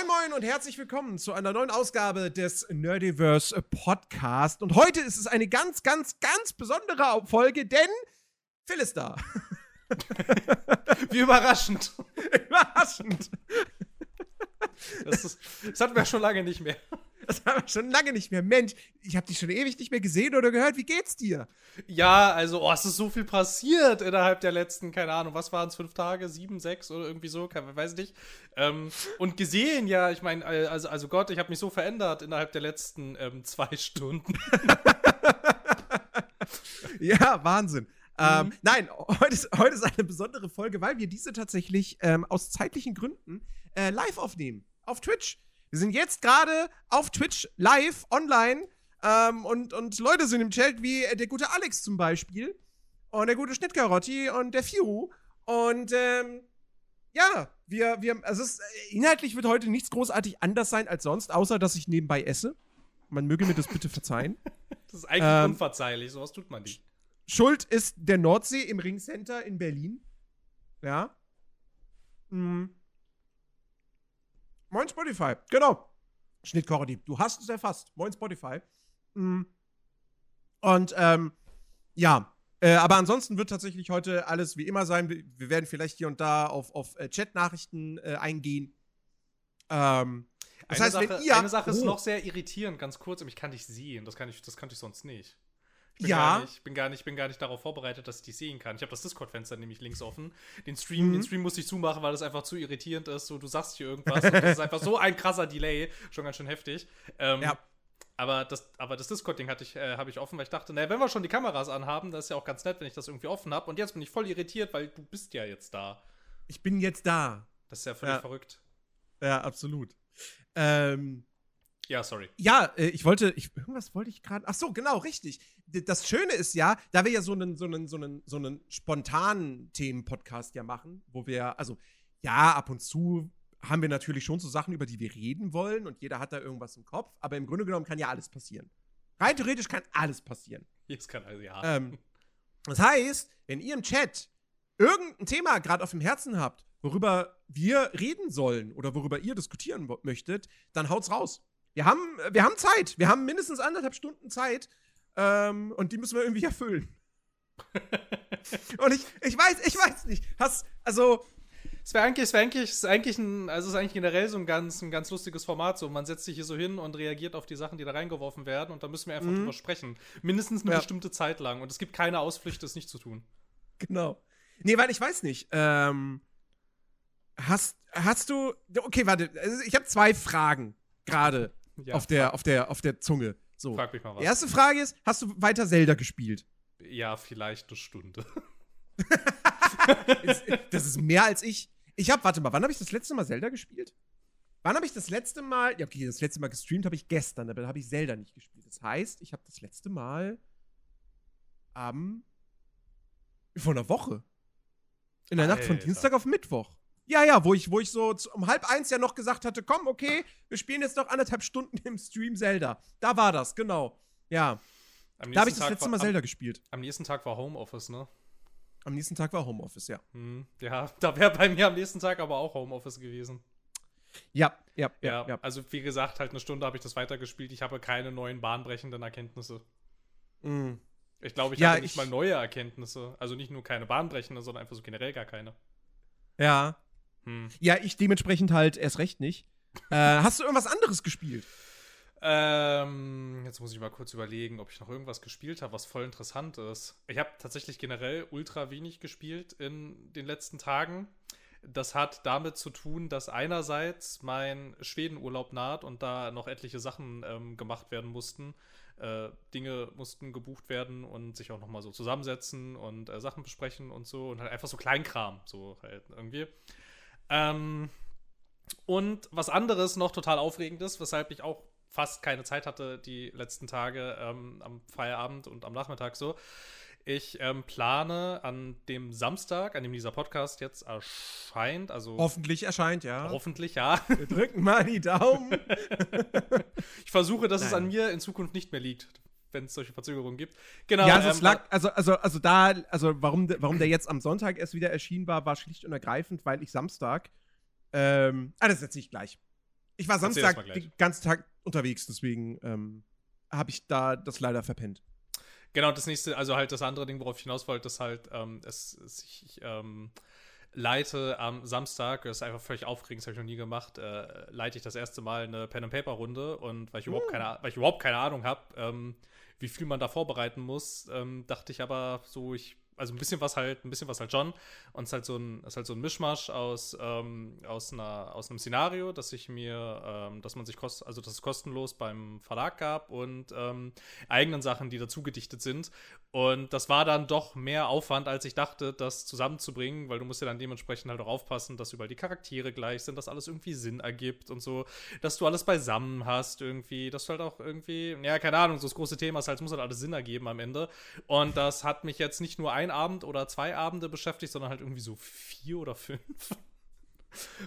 Moin Moin und herzlich willkommen zu einer neuen Ausgabe des Nerdiverse Podcast. Und heute ist es eine ganz, ganz, ganz besondere Folge, denn Phil ist da. Wie überraschend. Überraschend. Das, ist, das hatten wir schon lange nicht mehr. Das haben wir schon lange nicht mehr. Mensch, ich habe dich schon ewig nicht mehr gesehen oder gehört. Wie geht's dir? Ja, also, oh, es ist so viel passiert innerhalb der letzten, keine Ahnung, was waren es, fünf Tage, sieben, sechs oder irgendwie so, kann, weiß nicht. Ähm, und gesehen, ja, ich meine, also, also Gott, ich habe mich so verändert innerhalb der letzten ähm, zwei Stunden. ja, Wahnsinn. Ähm, mhm. nein, heute ist, heute ist eine besondere Folge, weil wir diese tatsächlich ähm, aus zeitlichen Gründen äh, live aufnehmen. Auf Twitch. Wir sind jetzt gerade auf Twitch live, online. Ähm, und, und Leute sind im Chat, wie der gute Alex zum Beispiel. Und der gute Schnittkarotti und der Firu. Und ähm, ja, wir, wir, also es, inhaltlich wird heute nichts großartig anders sein als sonst, außer dass ich nebenbei esse. Man möge mir das bitte verzeihen. Das ist eigentlich ähm, unverzeihlich, sowas tut man nicht. Schuld ist der Nordsee im Ringcenter in Berlin. Ja. Mhm. Moin Spotify, genau. Schnittkorredi, du hast es erfasst. Moin Spotify. Mhm. Und ähm, ja, äh, aber ansonsten wird tatsächlich heute alles wie immer sein. Wir, wir werden vielleicht hier und da auf, auf äh, Chat-Nachrichten äh, eingehen. Ähm, das eine heißt, Sache, wenn ihr. Eine Sache ist oh. noch sehr irritierend, ganz kurz, aber ich kann dich sehen. Das, kann ich, das kannte ich sonst nicht. Ich bin ja. Gar nicht, bin, gar nicht, bin gar nicht darauf vorbereitet, dass ich die sehen kann. Ich habe das Discord-Fenster nämlich links offen. Den Stream, mhm. den Stream musste ich zumachen, weil das einfach zu irritierend ist. So, du sagst hier irgendwas und das ist einfach so ein krasser Delay. Schon ganz schön heftig. Ähm, ja. Aber das, aber das Discord-Ding äh, habe ich offen, weil ich dachte, naja, wenn wir schon die Kameras anhaben, das ist ja auch ganz nett, wenn ich das irgendwie offen habe. Und jetzt bin ich voll irritiert, weil du bist ja jetzt da. Ich bin jetzt da. Das ist ja völlig ja. verrückt. Ja, absolut. Ähm, ja, sorry. Ja, äh, ich wollte, ich, irgendwas wollte ich gerade. Ach so, genau, richtig. Das Schöne ist ja, da wir ja so einen, so einen, so einen, so einen spontanen Themen-Podcast ja machen, wo wir, also ja, ab und zu haben wir natürlich schon so Sachen, über die wir reden wollen und jeder hat da irgendwas im Kopf, aber im Grunde genommen kann ja alles passieren. Rein theoretisch kann alles passieren. Jetzt kann also, ja. Ähm, das heißt, wenn ihr im Chat irgendein Thema gerade auf dem Herzen habt, worüber wir reden sollen oder worüber ihr diskutieren möchtet, dann haut's raus. Wir haben, wir haben Zeit. Wir haben mindestens anderthalb Stunden Zeit. Ähm, und die müssen wir irgendwie erfüllen. und ich, ich weiß, ich weiß nicht. Hast, also. Es wäre eigentlich, es wär eigentlich, ist eigentlich ein, also es ist eigentlich generell so ein ganz, ein ganz lustiges Format. So, man setzt sich hier so hin und reagiert auf die Sachen, die da reingeworfen werden, und da müssen wir einfach mhm. drüber sprechen. Mindestens eine ja. bestimmte Zeit lang. Und es gibt keine Ausflüchte, es nicht zu tun. Genau. Nee, weil ich weiß nicht. Ähm, hast, hast du. Okay, warte. Also ich habe zwei Fragen gerade ja, auf, der, auf, der, auf der Zunge. So. Frag mich mal was. Erste Frage ist: Hast du weiter Zelda gespielt? Ja, vielleicht eine Stunde. das ist mehr als ich. Ich habe, warte mal, wann habe ich das letzte Mal Zelda gespielt? Wann habe ich das letzte Mal, ja, okay, das letzte Mal gestreamt habe ich gestern, aber da habe ich Zelda nicht gespielt. Das heißt, ich habe das letzte Mal am, vor einer Woche. In der Alter. Nacht von Dienstag auf Mittwoch. Ja, ja, wo ich, wo ich so um halb eins ja noch gesagt hatte, komm, okay, wir spielen jetzt noch anderthalb Stunden im Stream Zelda. Da war das, genau. Ja. Da habe ich das Tag letzte Mal war, Zelda am, gespielt. Am nächsten Tag war Homeoffice, ne? Am nächsten Tag war Homeoffice, ja. Hm, ja, da wäre bei mir am nächsten Tag aber auch Homeoffice gewesen. Ja, ja, ja, ja. Also, wie gesagt, halt eine Stunde habe ich das weitergespielt. Ich habe keine neuen bahnbrechenden Erkenntnisse. Mhm. Ich glaube, ich ja, habe nicht mal neue Erkenntnisse. Also nicht nur keine bahnbrechenden, sondern einfach so generell gar keine. Ja, hm. Ja, ich dementsprechend halt erst recht nicht. äh, hast du irgendwas anderes gespielt? Ähm, jetzt muss ich mal kurz überlegen, ob ich noch irgendwas gespielt habe, was voll interessant ist. Ich habe tatsächlich generell ultra wenig gespielt in den letzten Tagen. Das hat damit zu tun, dass einerseits mein Schwedenurlaub naht und da noch etliche Sachen ähm, gemacht werden mussten. Äh, Dinge mussten gebucht werden und sich auch nochmal so zusammensetzen und äh, Sachen besprechen und so und halt einfach so Kleinkram, so halt irgendwie. Ähm, und was anderes noch total aufregendes, weshalb ich auch fast keine Zeit hatte die letzten Tage ähm, am Feierabend und am Nachmittag so. Ich ähm, plane an dem Samstag, an dem dieser Podcast jetzt erscheint, also. Hoffentlich erscheint, ja. Hoffentlich, ja. Wir drücken mal die Daumen. ich versuche, dass Nein. es an mir in Zukunft nicht mehr liegt wenn es solche Verzögerungen gibt. Genau. Ja, also ähm, es lag, also, also, also da, also warum, warum der jetzt am Sonntag erst wieder erschienen war, war schlicht und ergreifend, weil ich Samstag, ähm, ah, das erzähle ich gleich. Ich war Samstag den ganzen Tag unterwegs, deswegen ähm, habe ich da das leider verpennt. Genau, das nächste, also halt das andere Ding, worauf ich hinaus wollte, ist halt, ähm, es, es, ich ähm, leite am Samstag, das ist einfach völlig aufregend, das habe ich noch nie gemacht, äh, leite ich das erste Mal eine Pen-and-Paper-Runde und weil ich, überhaupt hm. keine, weil ich überhaupt keine Ahnung habe, ähm, wie viel man da vorbereiten muss, ähm, dachte ich aber so, ich also ein bisschen was halt, ein bisschen was halt John. Und es ist halt so ein, ist halt so ein Mischmasch aus, ähm, aus, einer, aus einem Szenario, dass ich mir, ähm, dass man sich kost, also dass es kostenlos beim Verlag gab und ähm, eigenen Sachen, die dazu gedichtet sind. Und das war dann doch mehr Aufwand, als ich dachte, das zusammenzubringen, weil du musst ja dann dementsprechend halt auch aufpassen, dass überall die Charaktere gleich sind, dass alles irgendwie Sinn ergibt und so, dass du alles beisammen hast irgendwie, dass du halt auch irgendwie, ja, keine Ahnung, so das große Thema ist halt, es muss halt alles Sinn ergeben am Ende. Und das hat mich jetzt nicht nur ein Abend oder zwei Abende beschäftigt, sondern halt irgendwie so vier oder fünf.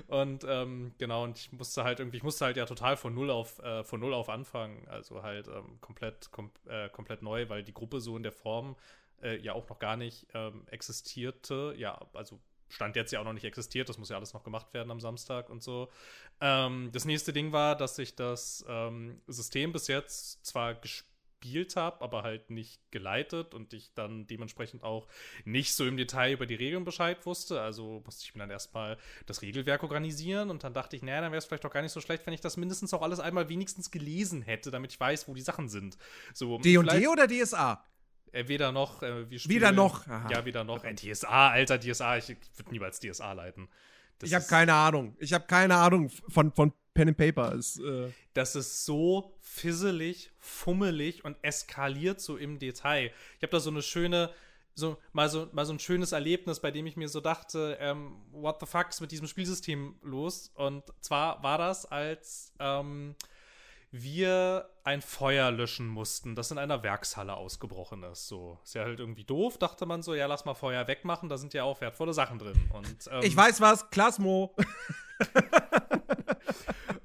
Und ähm, genau, und ich musste halt irgendwie, ich musste halt ja total von null auf, äh, von null auf anfangen. Also halt ähm, komplett, kom äh, komplett neu, weil die Gruppe so in der Form äh, ja auch noch gar nicht ähm, existierte. Ja, also Stand jetzt ja auch noch nicht existiert, das muss ja alles noch gemacht werden am Samstag und so. Ähm, das nächste Ding war, dass ich das ähm, System bis jetzt zwar gespielt gespielt habe, aber halt nicht geleitet und ich dann dementsprechend auch nicht so im Detail über die Regeln Bescheid wusste. Also musste ich mir dann erstmal das Regelwerk organisieren und dann dachte ich, naja, dann wäre es vielleicht auch gar nicht so schlecht, wenn ich das mindestens auch alles einmal wenigstens gelesen hätte, damit ich weiß, wo die Sachen sind. So, D&D oder DSA? Äh, weder noch. Äh, wieder noch. Aha. Ja, wieder noch. Ein DSA, alter DSA. Ich, ich würde niemals DSA leiten. Das ich habe keine Ahnung. Ich habe keine Ahnung von, von Pen and Paper. Ist, äh das ist so fisselig, fummelig und eskaliert so im Detail. Ich habe da so eine schöne, so mal so mal so ein schönes Erlebnis, bei dem ich mir so dachte, ähm, what the fuck ist mit diesem Spielsystem los? Und zwar war das, als ähm, wir ein Feuer löschen mussten, das in einer Werkshalle ausgebrochen ist. So, ist ja halt irgendwie doof, dachte man so, ja, lass mal Feuer wegmachen, da sind ja auch wertvolle Sachen drin. Und, ähm, ich weiß was, Klasmo.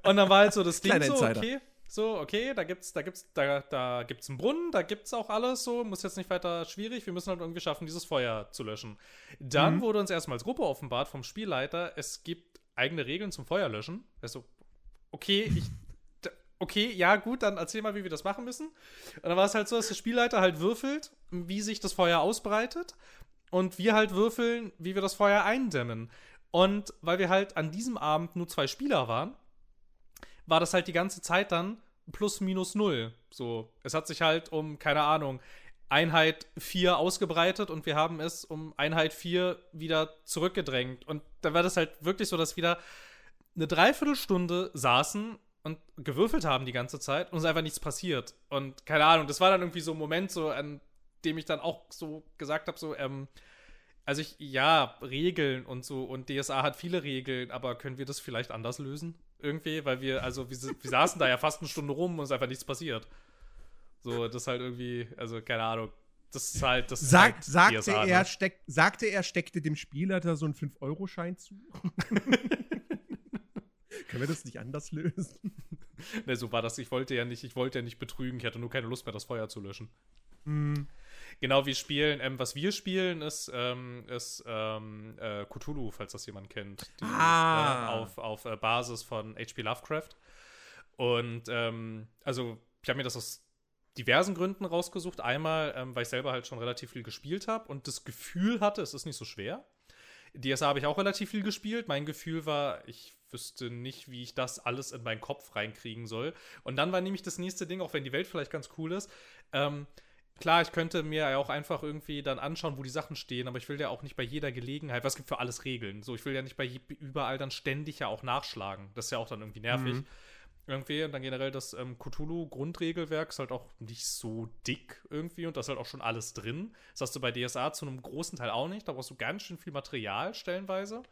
und dann war halt so das Ding so, okay, so, okay, da gibt's, da gibt's, da, da gibt's einen Brunnen, da gibt's auch alles so, muss jetzt nicht weiter schwierig, wir müssen halt irgendwie schaffen, dieses Feuer zu löschen. Dann mhm. wurde uns erstmal als Gruppe offenbart vom Spielleiter, es gibt eigene Regeln zum Feuerlöschen. Also, okay, ich, okay, ja, gut, dann erzähl mal, wie wir das machen müssen. Und dann war es halt so, dass der Spielleiter halt würfelt, wie sich das Feuer ausbreitet und wir halt würfeln, wie wir das Feuer eindämmen. Und weil wir halt an diesem Abend nur zwei Spieler waren, war das halt die ganze Zeit dann plus minus null. So, es hat sich halt um, keine Ahnung, Einheit 4 ausgebreitet und wir haben es um Einheit 4 wieder zurückgedrängt. Und dann war das halt wirklich so, dass wieder eine Dreiviertelstunde saßen und gewürfelt haben die ganze Zeit und es ist einfach nichts passiert. Und keine Ahnung, das war dann irgendwie so ein Moment, so an dem ich dann auch so gesagt habe, so, ähm, also ich, ja, Regeln und so und DSA hat viele Regeln, aber können wir das vielleicht anders lösen? Irgendwie, weil wir, also wir, wir saßen da ja fast eine Stunde rum und es ist einfach nichts passiert. So, das ist halt irgendwie, also keine Ahnung. Das ist halt, das Sagt, halt sagte, DSA, er, ne? steck, sagte er, steckte dem Spieler da so einen 5-Euro-Schein zu? Können wir das nicht anders lösen? ne, so war das. Ich wollte ja nicht, ich wollte ja nicht betrügen. Ich hatte nur keine Lust mehr, das Feuer zu löschen. Mhm. Genau wie spielen. Ähm, was wir spielen, ist, ähm, ist ähm, äh, Cthulhu, falls das jemand kennt. Die, ah. Äh, auf, auf äh, Basis von H.P. Lovecraft. Und ähm, also, ich habe mir das aus diversen Gründen rausgesucht. Einmal, ähm, weil ich selber halt schon relativ viel gespielt habe und das Gefühl hatte, es ist nicht so schwer. DSA habe ich auch relativ viel gespielt. Mein Gefühl war, ich wüsste nicht, wie ich das alles in meinen Kopf reinkriegen soll. Und dann war nämlich das nächste Ding, auch wenn die Welt vielleicht ganz cool ist, ähm, Klar, ich könnte mir ja auch einfach irgendwie dann anschauen, wo die Sachen stehen, aber ich will ja auch nicht bei jeder Gelegenheit, was gibt für alles Regeln. So, ich will ja nicht bei überall dann ständig ja auch nachschlagen. Das ist ja auch dann irgendwie nervig. Mhm. Irgendwie, und dann generell das ähm, Cthulhu-Grundregelwerk ist halt auch nicht so dick irgendwie und da ist halt auch schon alles drin. Das hast du bei DSA zu einem großen Teil auch nicht. Da brauchst du ganz schön viel Material stellenweise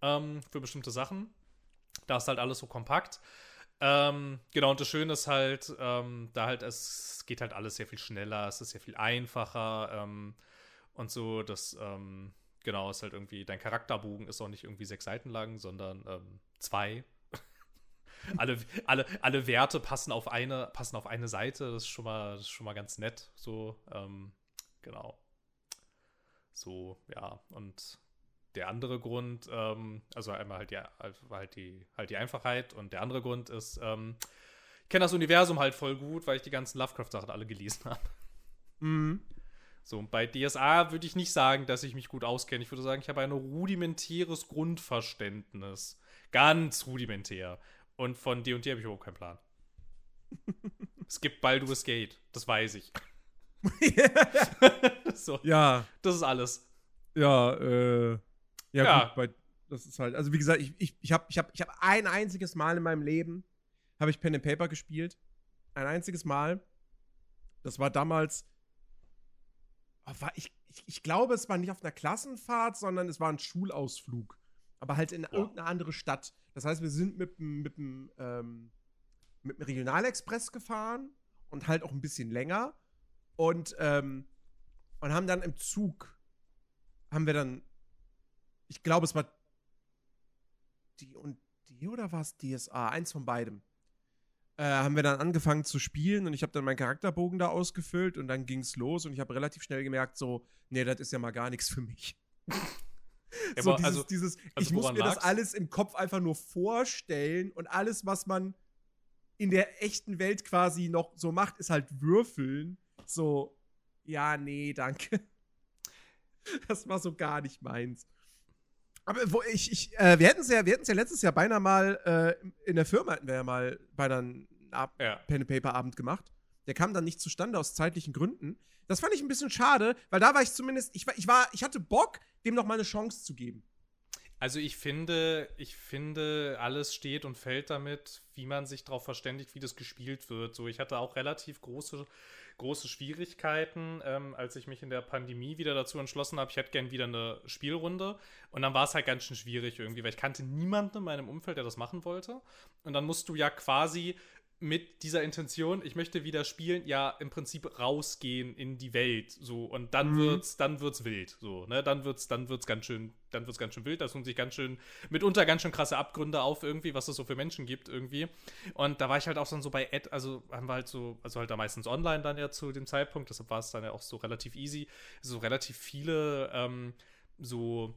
ähm, für bestimmte Sachen. Da ist halt alles so kompakt. Ähm, genau, und das Schöne ist halt, ähm, da halt, es geht halt alles sehr viel schneller, es ist sehr viel einfacher ähm, und so, das, ähm, genau, ist halt irgendwie, dein Charakterbogen ist auch nicht irgendwie sechs Seiten lang, sondern ähm, zwei. alle, alle, alle Werte passen auf eine, passen auf eine Seite, das ist schon mal, ist schon mal ganz nett, so, ähm, genau. So, ja, und der andere Grund, ähm, also einmal halt die, halt, die, halt die Einfachheit und der andere Grund ist, ähm, ich kenne das Universum halt voll gut, weil ich die ganzen Lovecraft-Sachen alle gelesen habe. Mhm. So, und bei DSA würde ich nicht sagen, dass ich mich gut auskenne. Ich würde sagen, ich habe ein rudimentäres Grundverständnis. Ganz rudimentär. Und von D&D habe ich überhaupt keinen Plan. es gibt Baldur's Gate, das weiß ich. so, Ja, das ist alles. ja, äh. Ja, Ja. gut, bei, das ist halt. Also, wie gesagt, ich, ich, ich habe ich hab, ich hab ein einziges Mal in meinem Leben habe ich Pen and Paper gespielt. Ein einziges Mal. Das war damals. Oh, war, ich, ich, ich glaube, es war nicht auf einer Klassenfahrt, sondern es war ein Schulausflug. Aber halt in Ja. irgendeine andere Stadt. Das heißt, wir sind mit dem mit ähm, mit dem Regionalexpress gefahren und halt auch ein bisschen länger. Und, ähm, und haben dann im Zug, haben wir dann, ich glaube, es war die und die oder war es DSA? Eins von beidem. Äh, haben wir dann angefangen zu spielen und ich habe dann meinen Charakterbogen da ausgefüllt und dann ging's los und ich habe relativ schnell gemerkt, so, nee, das ist ja mal gar nichts für mich. Ja, so dieses, also- dieses also ich muss mir das lag's? alles im Kopf einfach nur vorstellen und alles, was man in der echten Welt quasi noch so macht, ist halt würfeln. So, ja, nee, danke. Das war so gar nicht meins. Aber wo ich, ich äh, wir hätten es ja, wir hätten's ja letztes Jahr beinahe mal äh, in der Firma hätten wir ja mal beinahe einen Ab Ja. Pen and Paper Abend gemacht. Der kam dann nicht zustande aus zeitlichen Gründen. Das fand ich ein bisschen schade, weil da war ich zumindest, ich war, ich war, ich hatte Bock, dem noch mal eine Chance zu geben. Also ich finde, ich finde, alles steht und fällt damit, wie man sich darauf verständigt, wie das gespielt wird. So, ich hatte auch relativ große, große Schwierigkeiten, ähm, als ich mich in der Pandemie wieder dazu entschlossen habe, ich hätte gern wieder eine Spielrunde. Und dann war es halt ganz schön schwierig irgendwie, weil ich kannte niemanden in meinem Umfeld, der das machen wollte. Und dann musst du ja quasi mit dieser Intention, ich möchte wieder spielen, ja im Prinzip rausgehen in die Welt, so. Und dann Mhm. wird's, dann wird's wild, so ne, dann wird's, dann wird's ganz schön, dann wird's ganz schön wild, da tun sich ganz schön mitunter ganz schön krasse Abgründe auf irgendwie, was es so für Menschen gibt irgendwie. Und da war ich halt auch dann so bei Ad, also haben wir halt so, also halt da meistens online dann ja zu dem Zeitpunkt, deshalb war es dann ja auch so relativ easy, so relativ viele ähm, so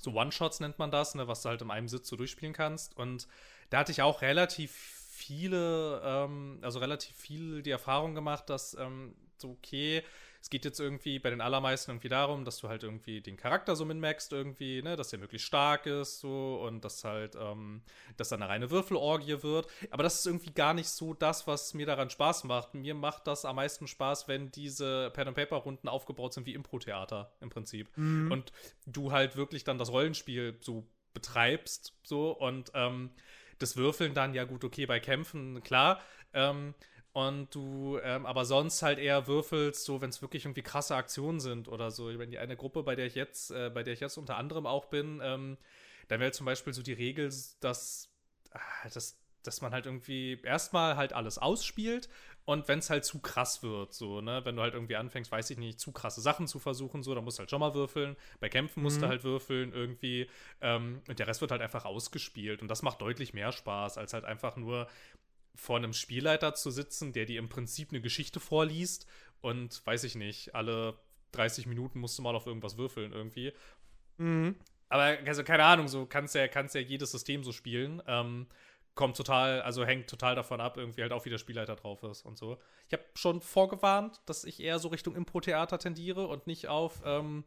so One-Shots nennt man das, ne, was du halt in einem Sitz so durchspielen kannst. Und da hatte ich auch relativ viele, ähm, also relativ viel die Erfahrung gemacht, dass ähm, so, okay, es geht jetzt irgendwie bei den allermeisten irgendwie darum, dass du halt irgendwie den Charakter so minmaxst irgendwie, ne, dass der möglichst stark ist, so, und dass halt, ähm, dass dann eine reine Würfelorgie wird. Aber das ist irgendwie gar nicht so das, was mir daran Spaß macht. Mir macht das am meisten Spaß, wenn diese Pen-and-Paper-Runden aufgebaut sind wie Impro-Theater im Prinzip und du halt wirklich dann das Rollenspiel so betreibst, so und ähm, das Würfeln dann, ja gut, okay, bei Kämpfen, klar, ähm, und du ähm, aber sonst halt eher würfelst, so wenn es wirklich irgendwie krasse Aktionen sind oder so. Wenn die eine Gruppe, bei der ich jetzt, äh, bei der ich jetzt unter anderem auch bin, ähm, dann wäre zum Beispiel so die Regel, dass, ah, dass, dass man halt irgendwie erstmal halt alles ausspielt und wenn es halt zu krass wird, so, ne, wenn du halt irgendwie anfängst, weiß ich nicht, zu krasse Sachen zu versuchen, so, dann musst du halt schon mal würfeln. Bei Kämpfen musst du Mhm. halt würfeln irgendwie. Ähm, und der Rest wird halt einfach ausgespielt. Und das macht deutlich mehr Spaß, als halt einfach nur vor einem Spielleiter zu sitzen, der dir im Prinzip eine Geschichte vorliest und weiß ich nicht, alle 30 Minuten musst du mal auf irgendwas würfeln irgendwie. Mhm. Aber also keine Ahnung, so kannst ja, kannst ja jedes System so spielen. Ähm, kommt total, also hängt total davon ab, irgendwie halt auch wie der Spielleiter drauf ist und so. Ich habe schon vorgewarnt, dass ich eher so Richtung Impro-Theater tendiere und nicht auf ähm,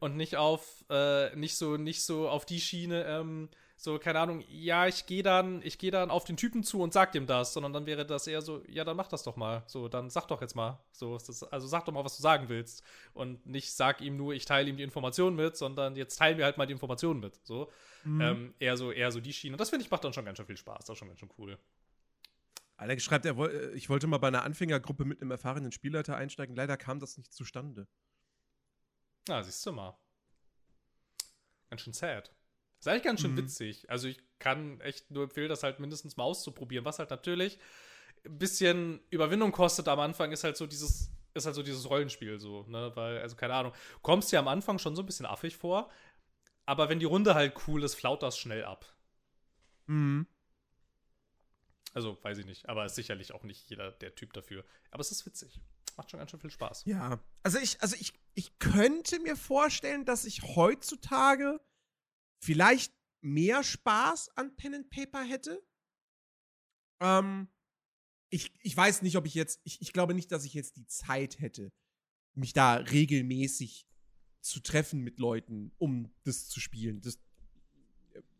und nicht auf äh, nicht so nicht so auf die Schiene. Ähm, so keine Ahnung. Ja, ich gehe dann, ich gehe dann auf den Typen zu und sag dem das, sondern dann wäre das eher so, ja, dann mach das doch mal. So, dann sag doch jetzt mal. So, das, also sag doch mal, was du sagen willst und nicht sag ihm nur, ich teile ihm die Informationen mit, sondern jetzt teilen wir halt mal die Informationen mit. So. Mhm. Ähm, eher so, eher so die Schiene. Und das finde ich macht dann schon ganz schön viel Spaß. Das ist schon ganz schön cool. Alex schreibt, er woll, äh, ich wollte mal bei einer Anfängergruppe mit einem erfahrenen Spielleiter einsteigen. Leider kam das nicht zustande. Na, siehst du mal. Ganz schön sad. Ist eigentlich ganz schön Mhm. witzig. Also ich kann echt nur empfehlen, das halt mindestens mal auszuprobieren. Was halt natürlich ein bisschen Überwindung kostet am Anfang, ist halt so dieses, ist halt so dieses Rollenspiel so, ne? Weil, also keine Ahnung, du kommst dir am Anfang schon so ein bisschen affig vor, aber wenn die Runde halt cool ist, flaut das schnell ab. Mhm. Also, weiß ich nicht, aber ist sicherlich auch nicht jeder der Typ dafür. Aber es ist witzig. Macht schon ganz schön viel Spaß. Ja. Also ich, also ich, ich könnte mir vorstellen, dass ich heutzutage vielleicht mehr Spaß an Pen and Paper hätte. Ähm, ich, ich weiß nicht, ob ich jetzt, ich, ich glaube nicht, dass ich jetzt die Zeit hätte, mich da regelmäßig zu treffen mit Leuten, um das zu spielen. Das,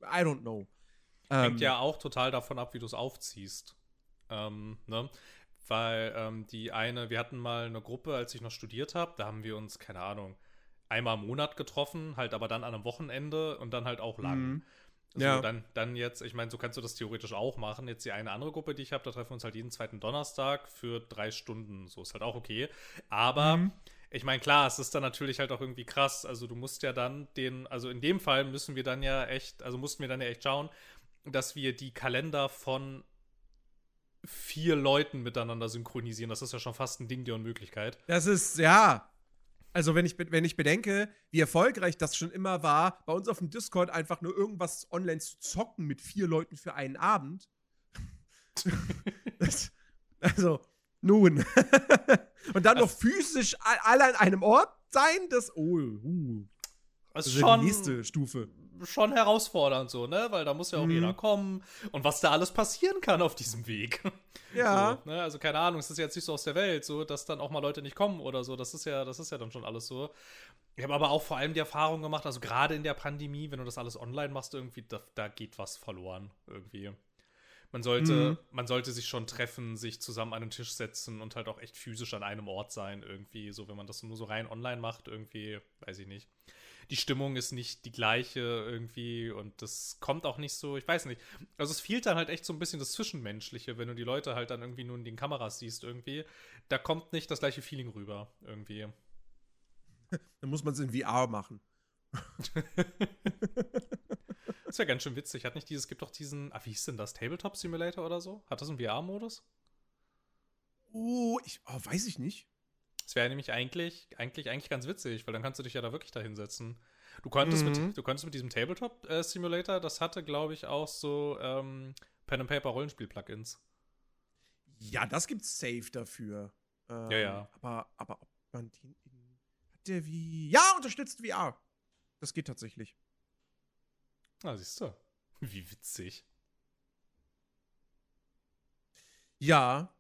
I don't know. Hängt ähm, ja auch total davon ab, wie du es aufziehst. Ähm, ne? Weil ähm, die eine, wir hatten mal eine Gruppe, als ich noch studiert habe, da haben wir uns, keine Ahnung, einmal im Monat getroffen, halt aber dann an einem Wochenende und dann halt auch lang. Mhm. So, ja. dann, dann jetzt, ich meine, so kannst du das theoretisch auch machen. Jetzt die eine andere Gruppe, die ich habe, da treffen wir uns halt jeden zweiten Donnerstag für drei Stunden. So ist halt auch okay. Aber mhm. ich meine, klar, es ist dann natürlich halt auch irgendwie krass. Also du musst ja dann den, also in dem Fall müssen wir dann ja echt, also mussten wir dann ja echt schauen, dass wir die Kalender von vier Leuten miteinander synchronisieren. Das ist ja schon fast ein Ding der Unmöglichkeit. Das ist, ja, also, wenn ich, wenn ich bedenke, wie erfolgreich das schon immer war, bei uns auf dem Discord einfach nur irgendwas online zu zocken mit vier Leuten für einen Abend. das, also, nun. Und dann noch physisch alle an einem Ort sein, das. Oh, uh. Das ist schon die nächste Stufe schon herausfordernd so, ne? Weil da muss ja auch mhm. jeder kommen und was da alles passieren kann auf diesem Weg. Ja. So, ne? Also keine Ahnung, es ist jetzt nicht so aus der Welt, so, dass dann auch mal Leute nicht kommen oder so. Das ist ja, das ist ja dann schon alles so. Ich habe aber auch vor allem die Erfahrung gemacht, also gerade in der Pandemie, wenn du das alles online machst, irgendwie, da, da geht was verloren irgendwie. Man sollte, mhm. man sollte sich schon treffen, sich zusammen an den Tisch setzen und halt auch echt physisch an einem Ort sein, irgendwie. So, wenn man das nur so rein online macht, irgendwie, weiß ich nicht die Stimmung ist nicht die gleiche irgendwie und das kommt auch nicht so, ich weiß nicht. Also es fehlt dann halt echt so ein bisschen das Zwischenmenschliche, wenn du die Leute halt dann irgendwie nur in den Kameras siehst irgendwie. Da kommt nicht das gleiche Feeling rüber irgendwie. Dann muss man es in VR machen. das wäre ganz schön witzig. Hat nicht dieses, gibt doch diesen, ah, wie hieß denn das? Tabletop Simulator oder so? Hat das einen VR-Modus? Oh, ich, oh, weiß ich nicht. Das wäre nämlich eigentlich, eigentlich, eigentlich ganz witzig, weil dann kannst du dich ja da wirklich da hinsetzen. Du konntest, mhm. mit, du konntest mit diesem Tabletop-Simulator, äh, das hatte, glaube ich, auch so ähm, Pen-and-Paper-Rollenspiel-Plugins. Ja, das gibt's safe dafür. Ähm, ja, ja. Aber, aber ob man den in, hat der wie. Ja, unterstützt VR. Das geht tatsächlich. Ah, siehst du. Wie witzig. Ja.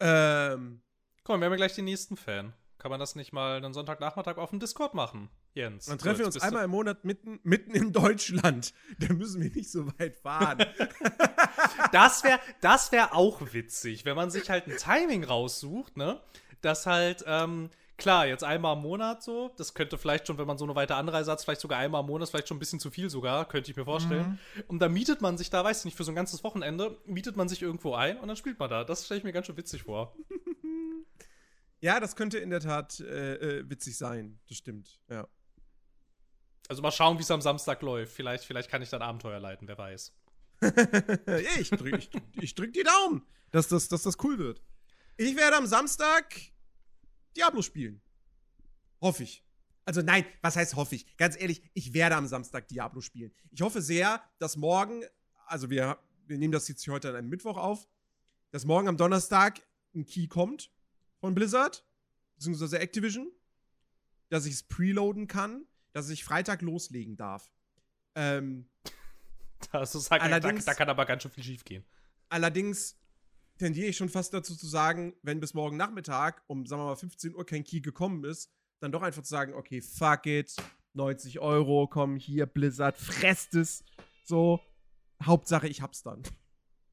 Ähm, Komm, wir haben ja gleich den nächsten Fan. Kann man das nicht mal einen Sonntagnachmittag auf dem Discord machen, Jens? Dann treffen so, wir uns einmal im Monat mitten, mitten in Deutschland. Da müssen wir nicht so weit fahren. das wäre das wär auch witzig, wenn man sich halt ein Timing raussucht, ne? Das halt, ähm, klar, jetzt einmal im Monat so, das könnte vielleicht schon, wenn man so eine weite Anreise hat, vielleicht sogar einmal im Monat, vielleicht schon ein bisschen zu viel sogar, könnte ich mir vorstellen. Mhm. Und dann mietet man sich da, weiß ich nicht, für so ein ganzes Wochenende, mietet man sich irgendwo ein und dann spielt man da. Das stelle ich mir ganz schön witzig vor. Ja, das könnte in der Tat äh, äh, witzig sein. Das stimmt, ja. Also mal schauen, wie es am Samstag läuft. Vielleicht, vielleicht kann ich dann Abenteuer leiten, wer weiß. ich drücke ich, ich drück die Daumen, dass das, dass das cool wird. Ich werde am Samstag Diablo spielen. Hoffe ich. Also nein, was heißt hoffe ich? Ganz ehrlich, ich werde am Samstag Diablo spielen. Ich hoffe sehr, dass morgen, also wir, wir nehmen das jetzt heute an einem Mittwoch auf, dass morgen am Donnerstag ein Key kommt von Blizzard, beziehungsweise Activision, dass ich es preloaden kann, dass ich Freitag loslegen darf. Ähm, das ist halt, allerdings, da, da kann aber ganz schön viel schief gehen. Allerdings tendiere ich schon fast dazu zu sagen, wenn bis morgen Nachmittag um, sagen wir mal, 15 Uhr kein Key gekommen ist, dann doch einfach zu sagen, okay, fuck it, 90 Euro, komm hier, Blizzard, fresst es. So, Hauptsache, ich hab's dann.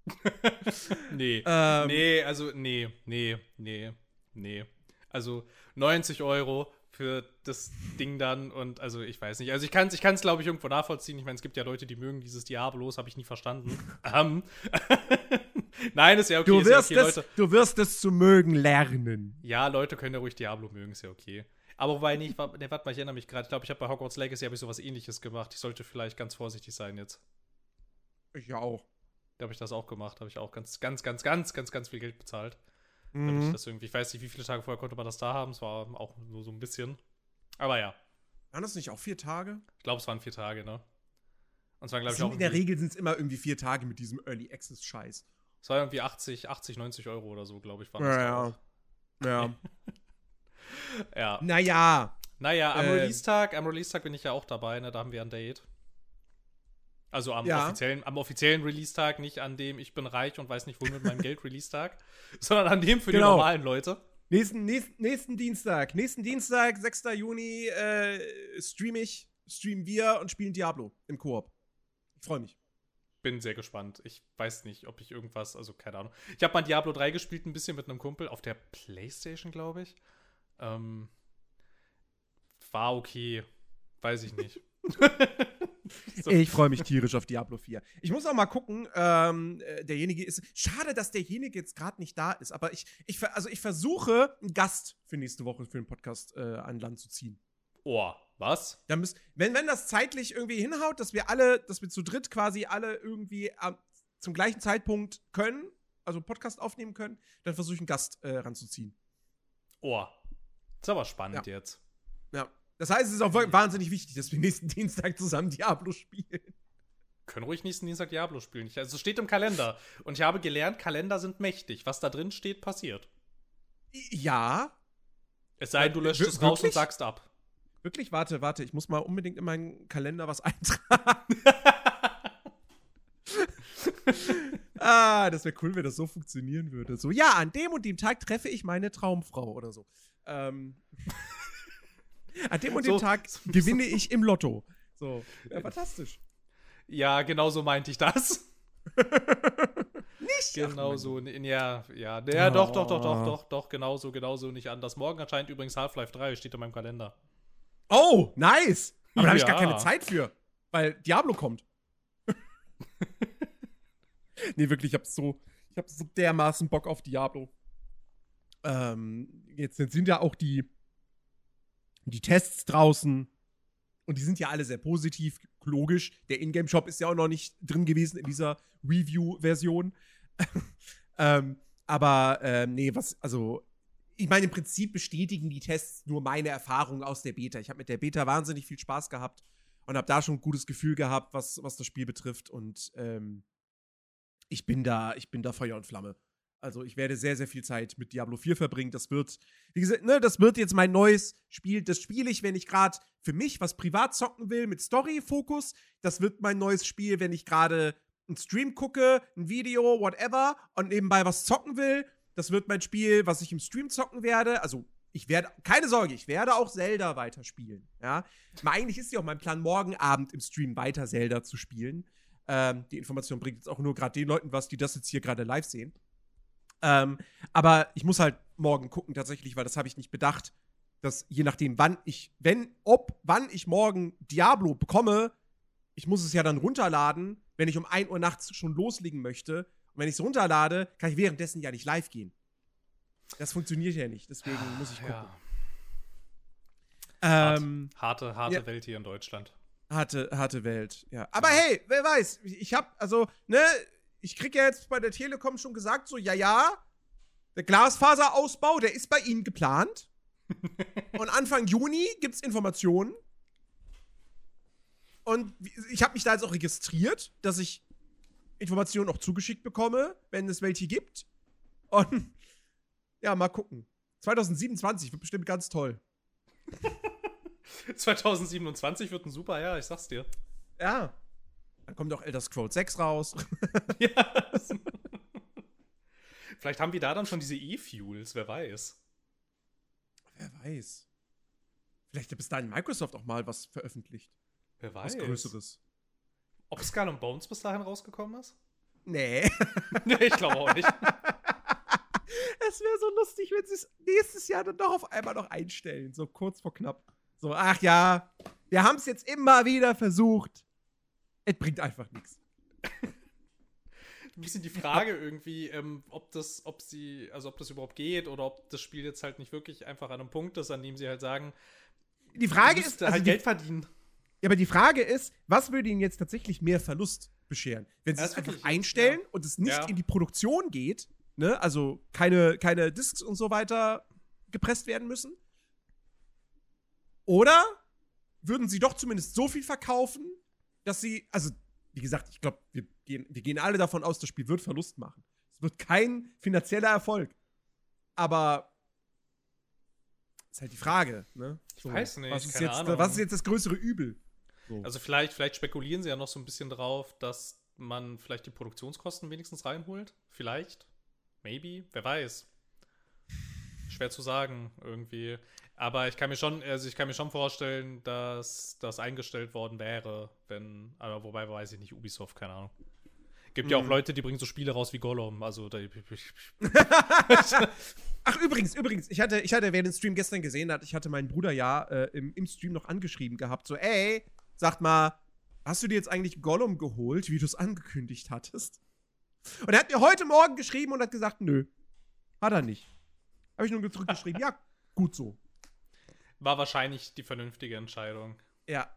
nee, ähm, nee, also, nee, nee, nee nee. Also 90 Euro für das Ding dann und also ich weiß nicht. Also ich kann es, ich kann's, glaube ich, irgendwo nachvollziehen. Ich meine, es gibt ja Leute, die mögen dieses Diablos, habe ich nie verstanden. um, Nein, ist ja okay. Du wirst, ja okay, es, du wirst es zu mögen lernen. Ja, Leute können ja ruhig Diablo mögen, ist ja okay. Aber wobei nicht, ne, warte mal, ich erinnere mich gerade. Ich glaube, ich habe bei Hogwarts Legacy habe ich sowas ähnliches gemacht. Ich sollte vielleicht ganz vorsichtig sein jetzt. Ich auch. Da habe ich das auch gemacht. Habe ich auch ganz, ganz, ganz, ganz, ganz, ganz viel Geld bezahlt. Mhm. Ich, das irgendwie, ich weiß nicht, wie viele Tage vorher konnte man das da haben. Es war auch nur so ein bisschen. Aber ja. Waren das nicht auch vier Tage? Ich glaube, es waren vier Tage, ne? Und zwar, glaube ich, auch. In der Regel sind es immer irgendwie vier Tage mit diesem Early Access-Scheiß. Es war irgendwie 80, 80, 90 Euro oder so, glaube ich, waren das. Ja, ja. ja. Naja. Naja, am äh, Release-Tag, am Release-Tag bin ich ja auch dabei, ne? Da haben wir ein Date. Also am, Ja. offiziellen, am offiziellen Release-Tag, nicht an dem ich bin reich und weiß nicht, wo mit meinem Geld Release-Tag, sondern an dem für Genau. die normalen Leute. Nächsten, nächsten, nächsten Dienstag, nächsten Dienstag, 6. Juni, äh, stream ich, streamen wir und spielen Diablo im Koop. Ich freue mich. Bin sehr gespannt. Ich weiß nicht, ob ich irgendwas, also keine Ahnung. Ich habe mal Diablo 3 gespielt, ein bisschen mit einem Kumpel auf der Playstation, glaube ich. Ähm, war okay. Weiß ich nicht. So. Ich freue mich tierisch auf Diablo 4. Ich muss auch mal gucken, ähm, äh, derjenige ist. Schade, dass derjenige jetzt gerade nicht da ist, aber ich, ich, also ich versuche, einen Gast für nächste Woche für den Podcast äh, an Land zu ziehen. Oh, was? Da müssen, wenn, wenn das zeitlich irgendwie hinhaut, dass wir alle, dass wir zu dritt quasi alle irgendwie am, zum gleichen Zeitpunkt können, also einen Podcast aufnehmen können, dann versuche ich einen Gast äh, ranzuziehen. Oh. Ist aber spannend jetzt. Ja. Das heißt, es ist auch wahnsinnig wichtig, dass wir nächsten Dienstag zusammen Diablo spielen. Können ruhig nächsten Dienstag Diablo spielen. Ich, also es steht im Kalender. Und ich habe gelernt, Kalender sind mächtig. Was da drin steht, passiert. Ja. Es sei denn, du löscht Wir- es raus und sagst ab. Wirklich? Warte, warte, ich muss mal unbedingt in meinen Kalender was eintragen. ah, das wäre cool, wenn das so funktionieren würde. So, ja, an dem und dem Tag treffe ich meine Traumfrau oder so. Ähm, an dem und dem So- Tag so- gewinne ich im Lotto. So, ja, fantastisch. Ja, genau so meinte ich das. Nicht? Genau so. Ja, ja. Ja, doch, doch, doch, doch, Oh. doch, doch. Genau so, genau so nicht anders. Morgen erscheint übrigens Half-Life 3, steht in meinem Kalender. Oh, nice. Aber da habe ich gar Ja. keine Zeit für, weil Diablo kommt. nee, wirklich, ich habe so, ich habe so dermaßen Bock auf Diablo. Ähm, jetzt sind ja auch die, die Tests draußen und die sind ja alle sehr positiv, logisch. Der Ingame-Shop ist ja auch noch nicht drin gewesen in dieser Review-Version. ähm, aber ähm, nee, was, also ich meine, im Prinzip bestätigen die Tests nur meine Erfahrungen aus der Beta. Ich habe mit der Beta wahnsinnig viel Spaß gehabt und habe da schon ein gutes Gefühl gehabt, was, was das Spiel betrifft. Und ähm, ich bin da, ich bin da Feuer und Flamme. Also ich werde sehr, sehr viel Zeit mit Diablo 4 verbringen. Das wird, wie gesagt, ne, das wird jetzt mein neues Spiel. Das spiele ich, wenn ich gerade für mich was privat zocken will mit Story-Fokus. Das wird mein neues Spiel, wenn ich gerade einen Stream gucke, ein Video, whatever, und nebenbei was zocken will. Das wird mein Spiel, was ich im Stream zocken werde. Also, ich werde, keine Sorge, ich werde auch Zelda weiterspielen. Ja. Mal, eigentlich ist ja auch mein Plan, morgen Abend im Stream weiter Zelda zu spielen. Ähm, die Information bringt jetzt auch nur gerade den Leuten was, die das jetzt hier gerade live sehen. Ähm, aber ich muss halt morgen gucken, tatsächlich, weil das habe ich nicht bedacht, dass je nachdem, wann ich, wenn, ob, wann ich morgen Diablo bekomme, ich muss es ja dann runterladen, wenn ich um 1 Uhr nachts schon loslegen möchte. Und wenn ich es runterlade, kann ich währenddessen ja nicht live gehen. Das funktioniert ja nicht, deswegen muss ich gucken. Ja. Ähm, Harte, harte ja. Welt hier in Deutschland. harte, harte Welt, ja. Aber hey, wer weiß, ich hab, also, ne, ich krieg ja jetzt bei der Telekom schon gesagt, so, ja, ja, der Glasfaserausbau, der ist bei Ihnen geplant. Und Anfang Juni gibt's Informationen. Und ich habe mich da jetzt auch registriert, dass ich Informationen auch zugeschickt bekomme, wenn es welche gibt. Und ja, mal gucken. 2027 wird bestimmt ganz toll. 2027 wird ein super Jahr, ich sag's dir. Ja. Dann kommt auch Elder Scrolls 6 raus. ja. Vielleicht haben wir da dann schon diese E-Fuels, wer weiß. Wer weiß. Vielleicht hat bis dahin Microsoft auch mal was veröffentlicht. Wer Was weiß. Größeres. Ob Skull and Bones bis dahin rausgekommen ist? Nee. nee, ich glaube auch nicht. Es wäre so lustig, wenn sie es nächstes Jahr dann doch auf einmal noch einstellen. So kurz vor knapp. So, ach ja, wir haben es jetzt immer wieder versucht. Es bringt einfach nichts. Ein bisschen die Frage irgendwie, ähm, ob das, ob sie, also ob das überhaupt geht oder ob das Spiel jetzt halt nicht wirklich einfach an einem Punkt ist, an dem sie halt sagen, Die Frage ist, also halt die, Geld verdienen. ja, aber die Frage ist, was würde ihnen jetzt tatsächlich mehr Verlust bescheren? Wenn sie Ja, es einfach einstellen ja. und es nicht Ja. in die Produktion geht, ne, also keine, keine Discs und so weiter gepresst werden müssen? Oder würden sie doch zumindest so viel verkaufen, dass sie, also wie gesagt, ich glaube, wir gehen, wir gehen alle davon aus, das Spiel wird Verlust machen. Es wird kein finanzieller Erfolg. Aber ist halt die Frage, ne? Ich weiß nicht, was ist, jetzt, Ahnung. was ist jetzt das größere Übel? So. Also vielleicht, vielleicht spekulieren sie ja noch so ein bisschen drauf, dass man vielleicht die Produktionskosten wenigstens reinholt. Vielleicht. Maybe. Wer weiß. Schwer zu sagen, irgendwie. Aber ich kann mir schon, also ich kann mir schon vorstellen, dass das eingestellt worden wäre, wenn, aber wobei weiß ich nicht, Ubisoft, keine Ahnung. Gibt ja auch Mhm. Leute, die bringen so Spiele raus wie Gollum. Also da, Ach, übrigens, übrigens, ich hatte, ich hatte, wer den Stream gestern gesehen hat, ich hatte meinen Bruder ja äh, im, im Stream noch angeschrieben gehabt, so, ey, sagt mal, hast du dir jetzt eigentlich Gollum geholt, wie du es angekündigt hattest? Und er hat mir heute Morgen geschrieben und hat gesagt, nö, hat er nicht. Habe ich nur zurückgeschrieben, ja, gut so. War wahrscheinlich die vernünftige Entscheidung. Ja,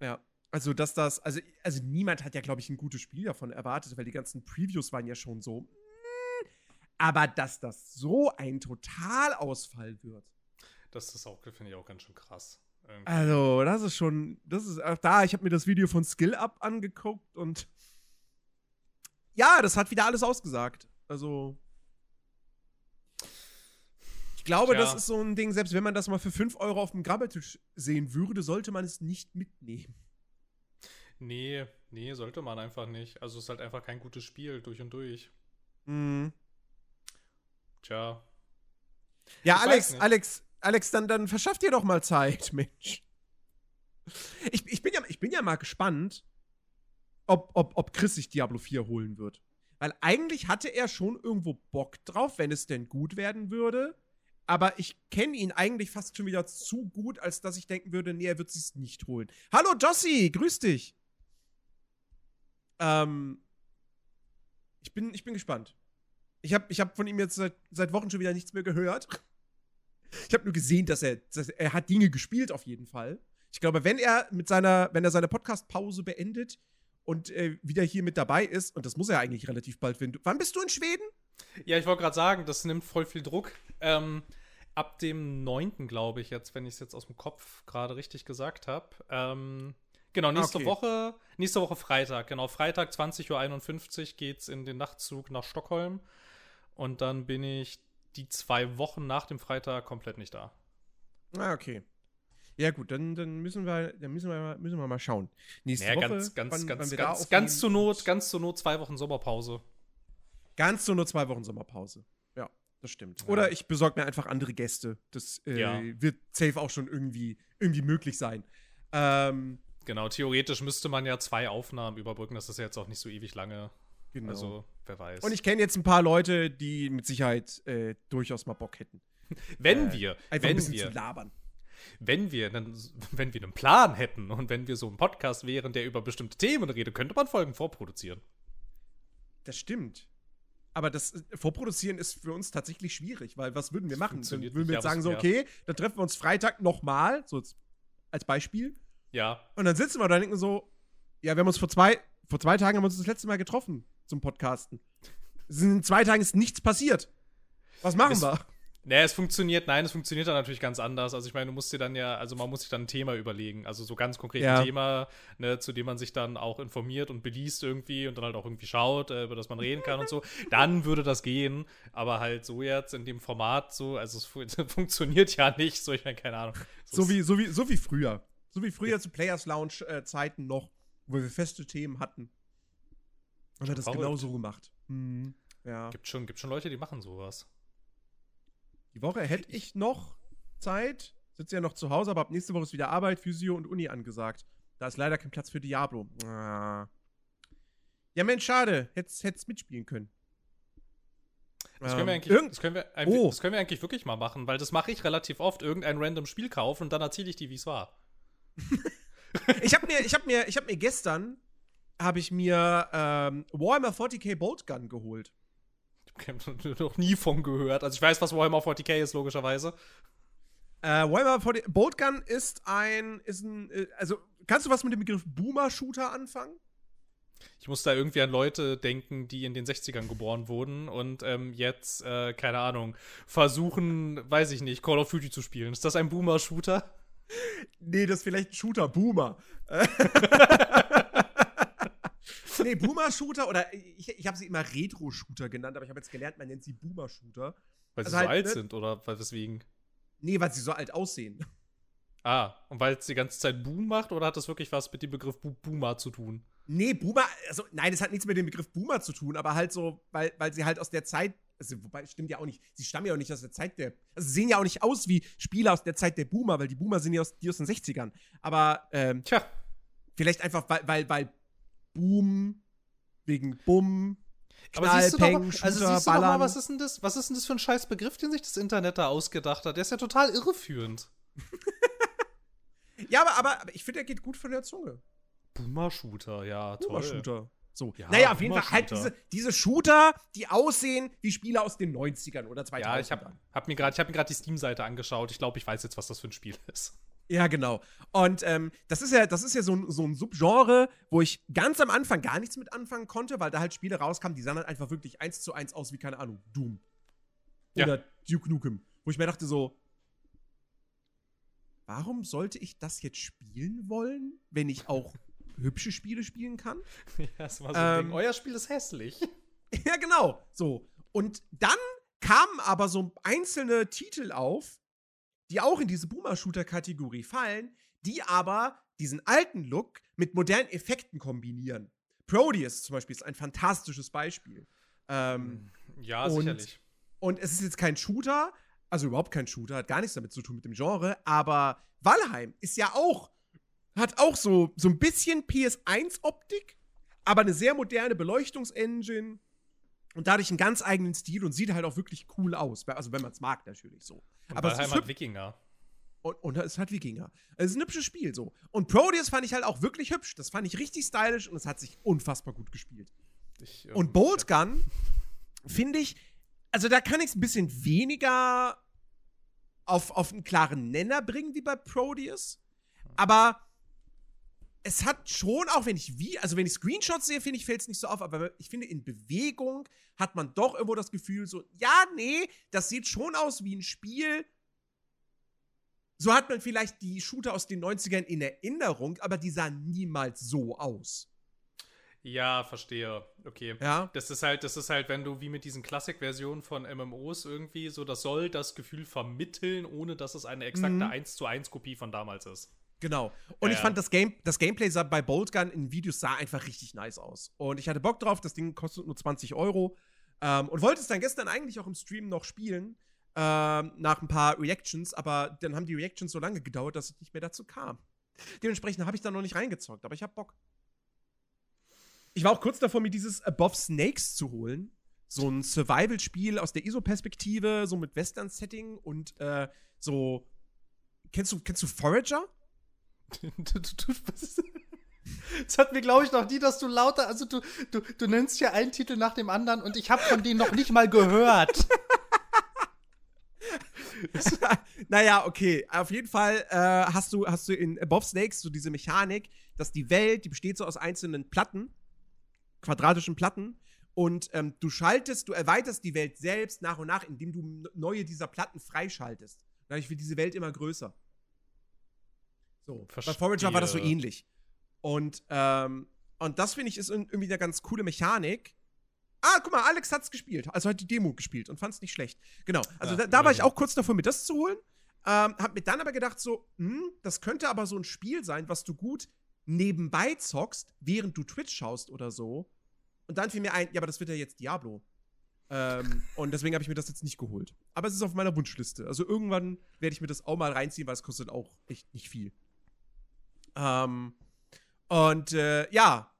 ja. Also, dass das, also, also niemand hat ja, glaube ich, ein gutes Spiel davon erwartet, weil die ganzen Previews waren ja schon so. mm. Aber dass das so ein Totalausfall wird. Das ist auch, finde ich auch ganz schön krass. Irgendwie. Also, das ist schon, das ist auch da, ich habe mir das Video von Skill Up angeguckt und ja, das hat wieder alles ausgesagt. Also, glaube, Tja. das ist so ein Ding, selbst wenn man das mal für 5 Euro auf dem Grabbeltisch sehen würde, sollte man es nicht mitnehmen. Nee, nee, sollte man einfach nicht. Also es ist halt einfach kein gutes Spiel durch und durch. Mhm. Tja. Ja, Ich Alex. Alex, Alex, dann, dann verschaff dir doch mal Zeit, Mensch. Ich, ich, bin, ja, ich bin ja mal gespannt, ob, ob, ob Chris sich Diablo 4 holen wird. Weil eigentlich hatte er schon irgendwo Bock drauf, wenn es denn gut werden würde. Aber ich kenne ihn eigentlich fast schon wieder zu gut, als dass ich denken würde, nee, er wird es nicht holen. Hallo Jossi, grüß dich. Ähm, ich bin, ich bin gespannt. Ich habe ich hab von ihm jetzt seit, seit Wochen schon wieder nichts mehr gehört. Ich habe nur gesehen, dass er, dass er hat Dinge gespielt auf jeden Fall. Ich glaube, wenn er mit seiner, wenn er seine Podcast-Pause beendet und äh, wieder hier mit dabei ist, und das muss er eigentlich relativ bald, du. Wann bist du in Schweden? Ja, ich wollte gerade sagen, das nimmt voll viel Druck. Ähm, ab dem 9. glaube ich jetzt, wenn ich es jetzt aus dem Kopf gerade richtig gesagt habe. Ähm, genau, nächste Okay. Woche, nächste Woche Freitag, genau, Freitag 20.51 Uhr geht's in den Nachtzug nach Stockholm. Und dann bin ich die zwei Wochen nach dem Freitag komplett nicht da. Ah, okay. Ja, gut, dann, dann müssen wir, dann müssen wir, müssen wir mal schauen. Nächste Naja, Woche. ganz, ganz, wann- wann ganz, da ganz, ganz zur Not, ganz zur Not zwei Wochen Sommerpause. Ganz so nur zwei Wochen Sommerpause. Das stimmt. Ja. Oder ich besorge mir einfach andere Gäste. Das äh, Ja. wird safe auch schon irgendwie, irgendwie möglich sein. Ähm, Genau, theoretisch müsste man ja zwei Aufnahmen überbrücken. Das ist ja jetzt auch nicht so ewig lange. genau. Also, wer weiß. Und ich kenne jetzt ein paar Leute, die mit Sicherheit äh, durchaus mal Bock hätten. wenn äh, wir, Einfach ein wenn bisschen wir, zu labern. wenn wir, einen, wenn wir einen Plan hätten und wenn wir so ein Podcast wären, der über bestimmte Themen redet, könnte man Folgen vorproduzieren. Das stimmt. Aber das äh, Vorproduzieren ist für uns tatsächlich schwierig, weil was würden wir Das machen? Dann würden wir jetzt sagen, so, okay, dann treffen wir uns Freitag nochmal, so als Beispiel. Ja, Und dann sitzen wir da und denken so, ja, wir haben uns vor zwei, vor zwei Tagen haben wir uns das letzte Mal getroffen zum Podcasten. In zwei Tagen ist nichts passiert. Was machen wir? Naja, es funktioniert, nein, es funktioniert dann natürlich ganz anders. Also ich meine, du musst dir dann ja, also man muss sich dann ein Thema überlegen, also so ganz konkret Ja. ein Thema, ne, zu dem man sich dann auch informiert und beliest irgendwie und dann halt auch irgendwie schaut, äh, über das man reden kann und so. Dann würde das gehen, aber halt so jetzt in dem Format so, also es fu funktioniert ja nicht, so ich meine, keine Ahnung. So ist- wie, so wie, so wie früher. So wie früher zu Players Lounge äh, Zeiten noch, wo wir feste Themen hatten. Und hat das genau so gemacht. Mhm. Ja. Gibt schon, gibt schon Leute, die machen sowas. Die Woche hätte ich noch Zeit. Sitze ja noch zu Hause, aber ab nächste Woche ist wieder Arbeit, Physio und Uni angesagt. Da ist leider kein Platz für Diablo. Ah. Ja, Mensch, schade. Hättest hättest mitspielen können. Das können, wir Ähm, eigentlich, irgend- das, können wir, Oh. das können wir eigentlich wirklich mal machen, weil das mache ich relativ oft, irgendein random Spiel kaufen und dann erzähle ich dir, wie es war. ich habe mir, ich hab mir, ich hab mir gestern habe ich mir ähm, Warhammer 40k Bolt Gun geholt. Ich habe noch nie von gehört. Also ich weiß, was Warhammer 40k ist, logischerweise. Äh, Warhammer 40 Bolt Gun ist ein, ist ein, äh, also kannst du was mit dem Begriff Boomer Shooter anfangen? Ich muss da irgendwie an Leute denken, die in den 60ern geboren wurden und ähm, jetzt, äh, keine Ahnung, versuchen, weiß ich nicht, Call of Duty zu spielen. Ist das ein Boomer-Shooter? Nee, das ist vielleicht ein Shooter, Boomer. nee, Boomer-Shooter oder ich, ich habe sie immer Retro-Shooter genannt, aber ich habe jetzt gelernt, man nennt sie Boomer-Shooter. Weil sie Also so halt, alt ne? sind oder weil weswegen? Nee, weil sie so alt aussehen. Ah, und weil es die ganze Zeit Boom macht oder hat das wirklich was mit dem Begriff Boomer zu tun? Nee, Boomer, also nein, das hat nichts mit dem Begriff Boomer zu tun, aber halt so, weil, weil sie halt aus der Zeit, also wobei, stimmt ja auch nicht, sie stammen ja auch nicht aus der Zeit der, also sie sehen ja auch nicht aus wie Spieler aus der Zeit der Boomer, weil die Boomer sind ja aus, die aus den 60ern. Aber, ähm, Tja. vielleicht einfach, weil, weil, weil Boom, wegen Bumm, Aber siehst du doch Peng, mal, Shooter, also siehst du doch mal, was ist denn das? Was ist denn das für ein scheiß Begriff, den sich das Internet da ausgedacht hat? Der ist ja total irreführend. Ja, aber, aber, aber ich finde, er geht gut von der Zunge. Boomer-Shooter, ja, toll. Boomer-Shooter. So. Ja, naja, auf jeden Fall halt diese, diese Shooter, die aussehen wie Spieler aus den 90ern oder 2000ern. Ja, ich habe hab mir gerade hab mir die Steam-Seite angeschaut. Ich glaube, ich weiß jetzt, was das für ein Spiel ist. Ja, genau. Und ähm, das ist ja, das ist ja so ein, so ein Subgenre, wo ich ganz am Anfang gar nichts mit anfangen konnte, weil da halt Spiele rauskamen, die sahen halt einfach wirklich eins zu eins aus wie, keine Ahnung, Doom. Ja. Oder Duke Nukem. Wo ich mir dachte so, warum sollte ich das jetzt spielen wollen, wenn ich auch hübsche Spiele spielen kann? ja, das war so ein Ähm, Ding. Euer Spiel ist hässlich. Ja, genau. So. Und dann kamen aber so einzelne Titel auf, die auch in diese Boomer-Shooter-Kategorie fallen, die aber diesen alten Look mit modernen Effekten kombinieren. Proteus zum Beispiel ist ein fantastisches Beispiel. Ähm, Ja, und- sicherlich. und es ist jetzt kein Shooter, also überhaupt kein Shooter, hat gar nichts damit zu tun mit dem Genre, aber Valheim ist ja auch, hat auch so, so ein bisschen PS1-Optik, aber eine sehr moderne Beleuchtungsengine und dadurch einen ganz eigenen Stil und sieht halt auch wirklich cool aus. Also wenn man es mag, natürlich so. Und aber es ist hat hübsch Wikinger. und, und es hat Wikinger. Es ist ein hübsches Spiel so. Und Proteus fand ich halt auch wirklich hübsch. Das fand ich richtig stylisch und es hat sich unfassbar gut gespielt. Ich, ähm, Und Bolt Gun finde ich, also da kann ich es ein bisschen weniger auf, auf einen klaren Nenner bringen wie bei Proteus. Aber es hat schon, auch wenn ich wie, also wenn ich Screenshots sehe, finde ich, fällt es nicht so auf, aber ich finde, in Bewegung hat man doch irgendwo das Gefühl, so, ja, nee, das sieht schon aus wie ein Spiel. So hat man vielleicht die Shooter aus den 90ern in Erinnerung, aber die sahen niemals so aus. Ja, verstehe. Okay. Ja. Das ist halt, das ist halt, wenn du wie mit diesen Klassik-Versionen von MMOs irgendwie so, das soll das Gefühl vermitteln, ohne dass es eine exakte Mhm. 1 zu 1 Kopie von damals ist. Genau. Und Ja, ich fand das, Game, das Gameplay sah bei Bolt Gun in Videos sah einfach richtig nice aus. Und ich hatte Bock drauf, das Ding kostet nur 20 Euro. Ähm, und wollte es dann gestern eigentlich auch im Stream noch spielen, ähm, nach ein paar Reactions, aber dann haben die Reactions so lange gedauert, dass es nicht mehr dazu kam. Dementsprechend habe ich da noch nicht reingezockt, aber ich habe Bock. Ich war auch kurz davor, mir dieses Above Snakes zu holen. So ein Survival-Spiel aus der ISO-Perspektive, so mit Western-Setting und äh, so. Kennst du, kennst du Forager? Du, das hat mir, glaube ich, noch nie, dass du lauter, also du, du, du nennst ja einen Titel nach dem anderen und ich habe von denen noch nicht mal gehört. naja, okay. Auf jeden Fall äh, hast, du, hast du in Above Snakes so diese Mechanik, dass die Welt, die besteht so aus einzelnen Platten, quadratischen Platten. Und ähm, du schaltest, du erweiterst die Welt selbst nach und nach, indem du neue dieser Platten freischaltest. Dadurch wird diese Welt immer größer. So. Bei Forager war das so Verstehe. ähnlich. Und, ähm, und das finde ich ist irgendwie eine ganz coole Mechanik. Ah, guck mal, Alex hat's gespielt. Also hat die Demo gespielt und fand's nicht schlecht. Genau. Also Ja, da, da war ich auch kurz davor, mir das zu holen. Ähm, hab mir dann aber gedacht, so, hm, das könnte aber so ein Spiel sein, was du gut nebenbei zockst, während du Twitch schaust oder so. Und dann fiel mir ein, ja, aber das wird ja jetzt Diablo. Ähm, und deswegen habe ich mir das jetzt nicht geholt. Aber es ist auf meiner Wunschliste. Also irgendwann werde ich mir das auch mal reinziehen, weil es kostet auch echt nicht viel. Ähm, und äh, ja,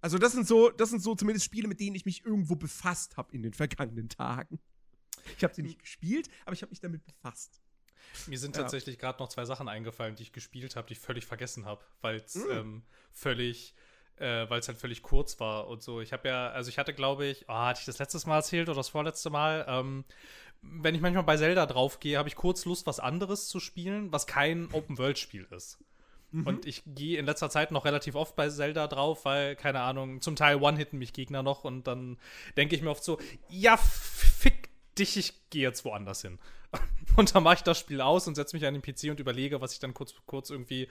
also das sind so, das sind so zumindest Spiele, mit denen ich mich irgendwo befasst habe in den vergangenen Tagen. Ich habe sie nicht gespielt, aber ich habe mich damit befasst. Mir sind Ja. tatsächlich gerade noch zwei Sachen eingefallen, die ich gespielt habe, die ich völlig vergessen habe, weil es Mm. ähm, völlig, äh, weil es halt völlig kurz war und so. Ich habe ja, also ich hatte, glaube ich, oh, hatte ich das letztes Mal erzählt oder das vorletzte Mal, ähm, wenn ich manchmal bei Zelda draufgehe, habe ich kurz Lust, was anderes zu spielen, was kein Open-World-Spiel ist. Und ich gehe in letzter Zeit noch relativ oft bei Zelda drauf, weil, keine Ahnung, zum Teil one-hitten mich Gegner noch und dann denke ich mir oft so, ja, fick dich, ich gehe jetzt woanders hin. Und dann mache ich das Spiel aus und setze mich an den PC und überlege, was ich dann kurz, kurz, irgendwie,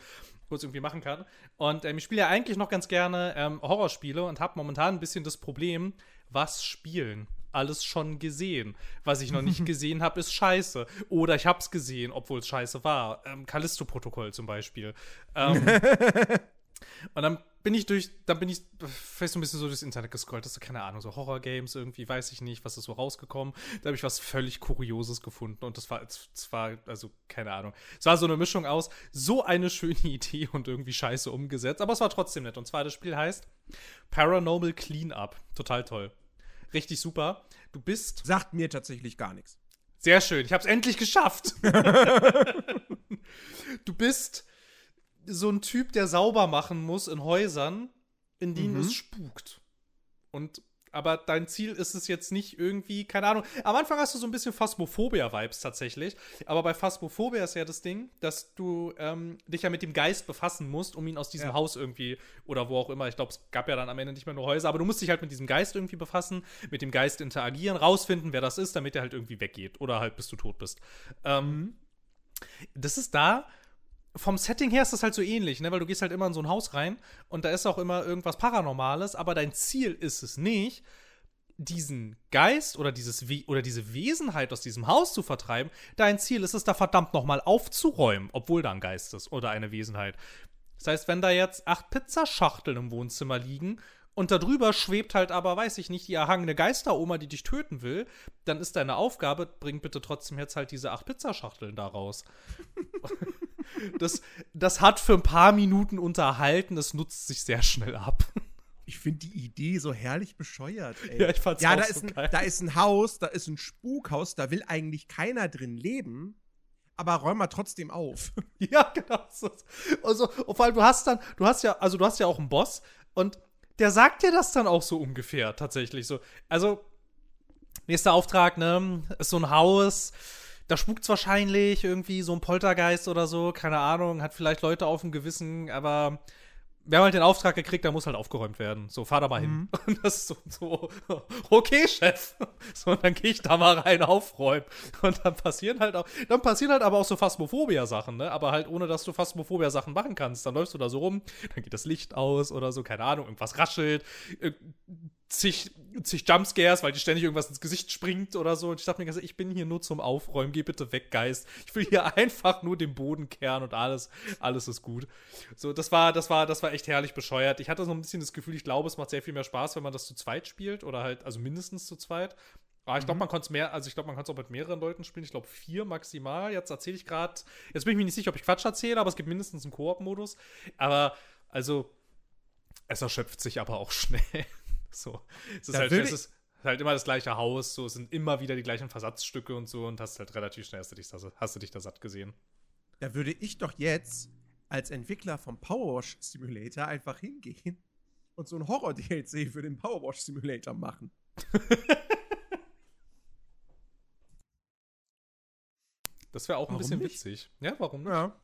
kurz irgendwie machen kann. Und ähm, ich spiele ja eigentlich noch ganz gerne ähm, Horrorspiele und habe momentan ein bisschen das Problem, was spielen. Alles schon gesehen. Was ich noch nicht gesehen habe, ist scheiße. Oder ich habe es gesehen, obwohl es scheiße war. Ähm, Callisto-Protokoll zum Beispiel. Ähm, und dann bin ich durch, dann bin ich vielleicht so ein bisschen so durchs Internet gescrollt, hast du keine Ahnung, so Horror-Games irgendwie, weiß ich nicht, was ist so rausgekommen. Da habe ich was völlig Kurioses gefunden und das war, das war, also keine Ahnung. Es war so eine Mischung aus, so eine schöne Idee und irgendwie scheiße umgesetzt, aber es war trotzdem nett. Und zwar, das Spiel heißt Paranormal Cleanup. Total toll. Richtig super. Du bist. Sagt mir tatsächlich gar nichts. Sehr schön, ich habe es endlich geschafft. du bist so ein Typ, der sauber machen muss in Häusern, in denen mhm. es spukt. Und aber dein Ziel ist es jetzt nicht irgendwie, keine Ahnung. Am Anfang hast du so ein bisschen Phasmophobia-Vibes tatsächlich. Aber bei Phasmophobia ist ja das Ding, dass du ähm, dich ja mit dem Geist befassen musst, um ihn aus diesem ja. Haus irgendwie oder wo auch immer. Ich glaube, es gab ja dann am Ende nicht mehr nur Häuser, aber du musst dich halt mit diesem Geist irgendwie befassen, mit dem Geist interagieren, rausfinden, wer das ist, damit er halt irgendwie weggeht. Oder halt bis du tot bist. Ähm, mhm. das ist da vom Setting her ist das halt so ähnlich, ne? Weil du gehst halt immer in so ein Haus rein und da ist auch immer irgendwas Paranormales, aber dein Ziel ist es nicht, diesen Geist oder dieses We oder diese Wesenheit aus diesem Haus zu vertreiben. Dein Ziel ist es, da verdammt nochmal aufzuräumen, obwohl da ein Geist ist oder eine Wesenheit. Das heißt, wenn da jetzt acht Pizzaschachteln im Wohnzimmer liegen und darüber schwebt halt aber, weiß ich nicht, die erhangene Geisteroma, die dich töten will, dann ist deine Aufgabe, bring bitte trotzdem jetzt halt diese acht Pizzaschachteln da raus. das, das hat für ein paar Minuten unterhalten, es nutzt sich sehr schnell ab. Ich finde die Idee so herrlich bescheuert, ey. Ja, ich fand's ja, auch da so ist ein, geil. da ist ein Haus, da ist ein Spukhaus, da will eigentlich keiner drin leben, aber räum mal trotzdem auf. Ja, genau. Also, und vor allem, du hast dann, du hast ja, also du hast ja auch einen Boss und der sagt dir das dann auch so ungefähr, tatsächlich so. Also, nächster Auftrag, ne, ist so ein Haus, da spukt's wahrscheinlich irgendwie so ein Poltergeist oder so, keine Ahnung, hat vielleicht Leute auf dem Gewissen, aber wir haben halt den Auftrag gekriegt, da muss halt aufgeräumt werden. So, fahr da mal hin. Mhm. Und das ist so, so okay, Chef. So, und dann gehe ich da mal rein aufräumen. Und dann passieren halt auch, dann passieren halt aber auch so Phasmophobia-Sachen, ne? Aber halt ohne, dass du Phasmophobia-Sachen machen kannst. Dann läufst du da so rum, dann geht das Licht aus oder so, keine Ahnung, irgendwas raschelt, zig, zig Jumpscares, weil dir ständig irgendwas ins Gesicht springt oder so. Und ich dachte mir, ich bin hier nur zum Aufräumen, geh bitte weg, Geist. Ich will hier einfach nur den Boden kehren und alles, alles ist gut. So, das war, das war, das war echt herrlich bescheuert. Ich hatte so ein bisschen das Gefühl, ich glaube, es macht sehr viel mehr Spaß, wenn man das zu zweit spielt oder halt, also mindestens zu zweit. Aber ich glaube, Mhm. man konnte es mehr, also ich glaube, man konnte es auch mit mehreren Leuten spielen. Ich glaube, vier maximal. Jetzt erzähle ich gerade, jetzt bin ich mir nicht sicher, ob ich Quatsch erzähle, aber es gibt mindestens einen Koop-Modus. Aber, also, es erschöpft sich aber auch schnell. So. Es ist, halt, es ist halt immer das gleiche Haus, so, es sind immer wieder die gleichen Versatzstücke und so und hast halt relativ schnell hast du dich da, hast du dich da satt gesehen. Da würde ich doch jetzt als Entwickler vom Powerwash Simulator einfach hingehen und so ein Horror-DLC für den Powerwash Simulator machen. Das wäre auch ein Warum bisschen nicht? witzig. Ja, warum nicht? Ja.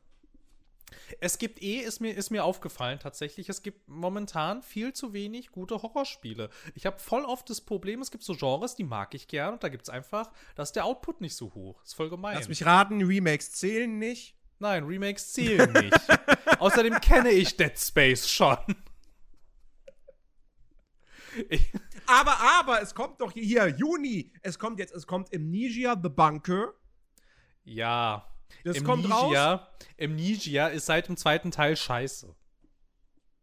Es gibt eh, ist mir, ist mir aufgefallen tatsächlich, es gibt momentan viel zu wenig gute Horrorspiele. Ich habe voll oft das Problem, es gibt so Genres, die mag ich gern und da gibt es einfach, da ist der Output nicht so hoch. Ist voll gemein. Lass mich raten, Remakes zählen nicht. Nein, Remakes zählen nicht. Außerdem kenne ich Dead Space schon. Ich, Aber, aber, es kommt doch hier, Juni. Es kommt jetzt, es kommt Amnesia The Bunker. ja. Das kommt raus. Amnesia, Amnesia ist seit dem zweiten Teil scheiße.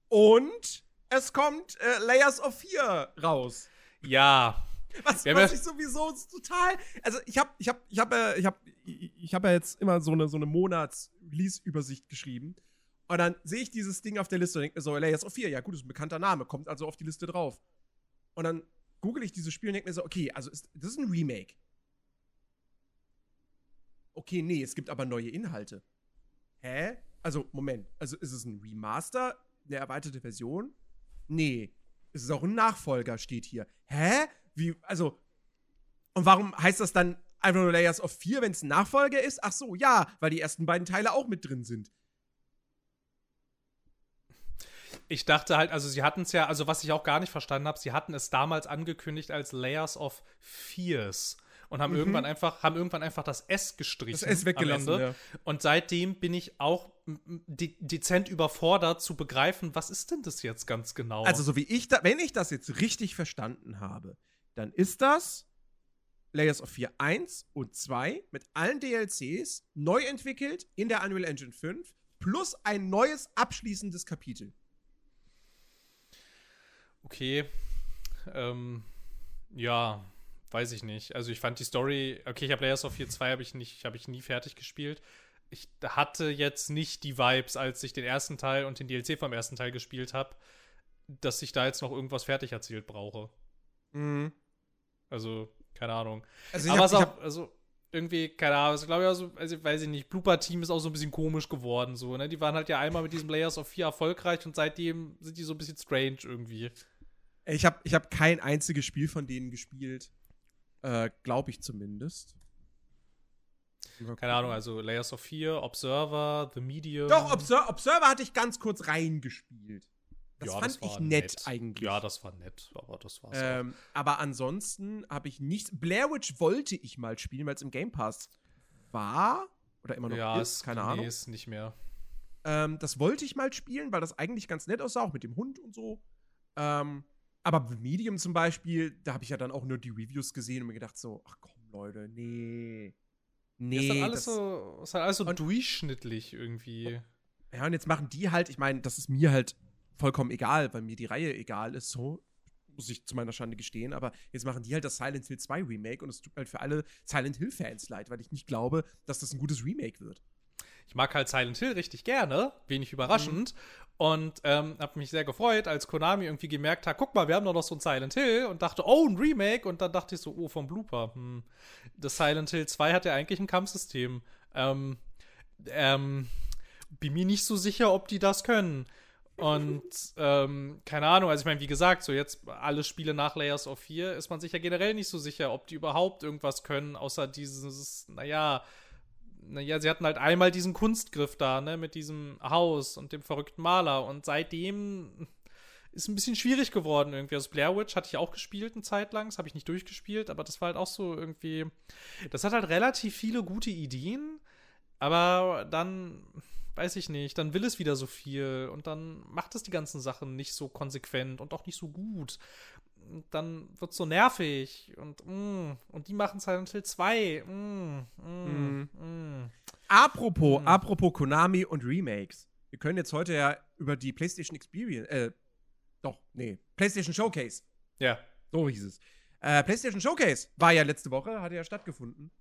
Und es kommt äh, Layers of Fear raus. Ja. Was, haben was ja- ich sowieso total. Also ich habe, ich habe, ich habe, äh, ich habe, ich habe ja jetzt immer so eine so eine Monats-Release-Übersicht geschrieben. Und dann sehe ich dieses Ding auf der Liste und denke mir so, Layers of Fear, ja gut, ist ein bekannter Name, kommt also auf die Liste drauf. Und dann google ich dieses Spiel und denke mir so, okay, also ist, das ist ein Remake. Okay, nee, es gibt aber neue Inhalte. Hä? Also, Moment. Also, ist es ein Remaster, eine erweiterte Version? Nee. Es ist auch ein Nachfolger, steht hier. Hä? Wie, also. Und warum heißt das dann einfach nur Layers of 4, wenn es ein Nachfolger ist? Ach so, ja, weil die ersten beiden Teile auch mit drin sind. Ich dachte halt, also sie hatten es ja, also was ich auch gar nicht verstanden habe, sie hatten es damals angekündigt als Layers of Fears und haben Mhm. irgendwann einfach, haben irgendwann einfach das S gestrichen. Das S weggelassen, ja. Und seitdem bin ich auch de dezent überfordert zu begreifen, was ist denn das jetzt ganz genau? Also, so wie ich da, wenn ich das jetzt richtig verstanden habe, dann ist das Layers of Fear 1 und 2 mit allen DLCs neu entwickelt in der Unreal Engine 5 plus ein neues abschließendes Kapitel. Okay. Ähm, ja, weiß ich nicht. Also ich fand die Story, okay, ich habe Layers of Fear 2 habe ich nicht, habe ich nie fertig gespielt. Ich hatte jetzt nicht die Vibes, als ich den ersten Teil und den DLC vom ersten Teil gespielt habe, dass ich da jetzt noch irgendwas fertig erzählt brauche. Mhm. Also, keine Ahnung. Also Aber hab- es ist auch, also irgendwie, keine Ahnung, also, glaube ich, also, also, weiß ich nicht, Blooper-Team ist auch so ein bisschen komisch geworden, so, ne? Die waren halt ja einmal mit diesem Layers of 4 erfolgreich und seitdem sind die so ein bisschen strange irgendwie. Ich habe ich hab kein einziges Spiel von denen gespielt. Äh, Glaube ich zumindest. Keine Ahnung, also Layers of 4, Observer, The Medium. Doch, Obser Observer hatte ich ganz kurz reingespielt. Das Ja, fand war ich nett, eigentlich. Ja, das war nett, aber das war's. auch. ähm, aber ansonsten habe ich nichts. Blair Witch wollte ich mal spielen, weil es im Game Pass war. Oder immer noch ja, ist, keine nee, Ahnung. ist nicht mehr. Ähm, das wollte ich mal spielen, weil das eigentlich ganz nett aussah, auch mit dem Hund und so. Ähm, aber Medium zum Beispiel, da habe ich ja dann auch nur die Reviews gesehen und mir gedacht so, ach komm, Leute, nee. Nee, ist halt alles das, so, ist halt alles so durchschnittlich irgendwie. Ja, und jetzt machen die halt, ich meine, das ist mir halt vollkommen egal, weil mir die Reihe egal ist, so. Muss ich zu meiner Schande gestehen, aber jetzt machen die halt das Silent Hill 2 Remake und es tut halt für alle Silent Hill-Fans leid, weil ich nicht glaube, dass das ein gutes Remake wird. Ich mag halt Silent Hill richtig gerne, wenig überraschend. Und ähm, habe mich sehr gefreut, als Konami irgendwie gemerkt hat, guck mal, wir haben doch noch so ein Silent Hill und dachte, oh, ein Remake. Und dann dachte ich so, oh, vom Blooper. Hm. Das Silent Hill 2 hat ja eigentlich ein Kampfsystem. Ähm, ähm, bin mir nicht so sicher, ob die das können. Und ähm, keine Ahnung, also ich meine, wie gesagt, so jetzt alle Spiele nach Layers of 4 ist man sich ja generell nicht so sicher, ob die überhaupt irgendwas können, außer dieses, naja, naja, sie hatten halt einmal diesen Kunstgriff da, ne, mit diesem Haus und dem verrückten Maler. Und seitdem ist ein bisschen schwierig geworden irgendwie. Also Blair Witch hatte ich auch gespielt eine Zeit lang, das habe ich nicht durchgespielt, aber das war halt auch so irgendwie. Das hat halt relativ viele gute Ideen, aber dann weiß ich nicht, dann will es wieder so viel und dann macht es die ganzen Sachen nicht so konsequent und auch nicht so gut. Und dann wird es so nervig und mm, und die machen Silent Hill 2. Mm, mm, mm. Apropos, Hm. apropos Konami und Remakes. Wir können jetzt heute ja über die PlayStation Experience, äh, doch, nee, PlayStation Showcase. Ja. So hieß es. Äh, PlayStation Showcase war ja letzte Woche, hatte ja stattgefunden.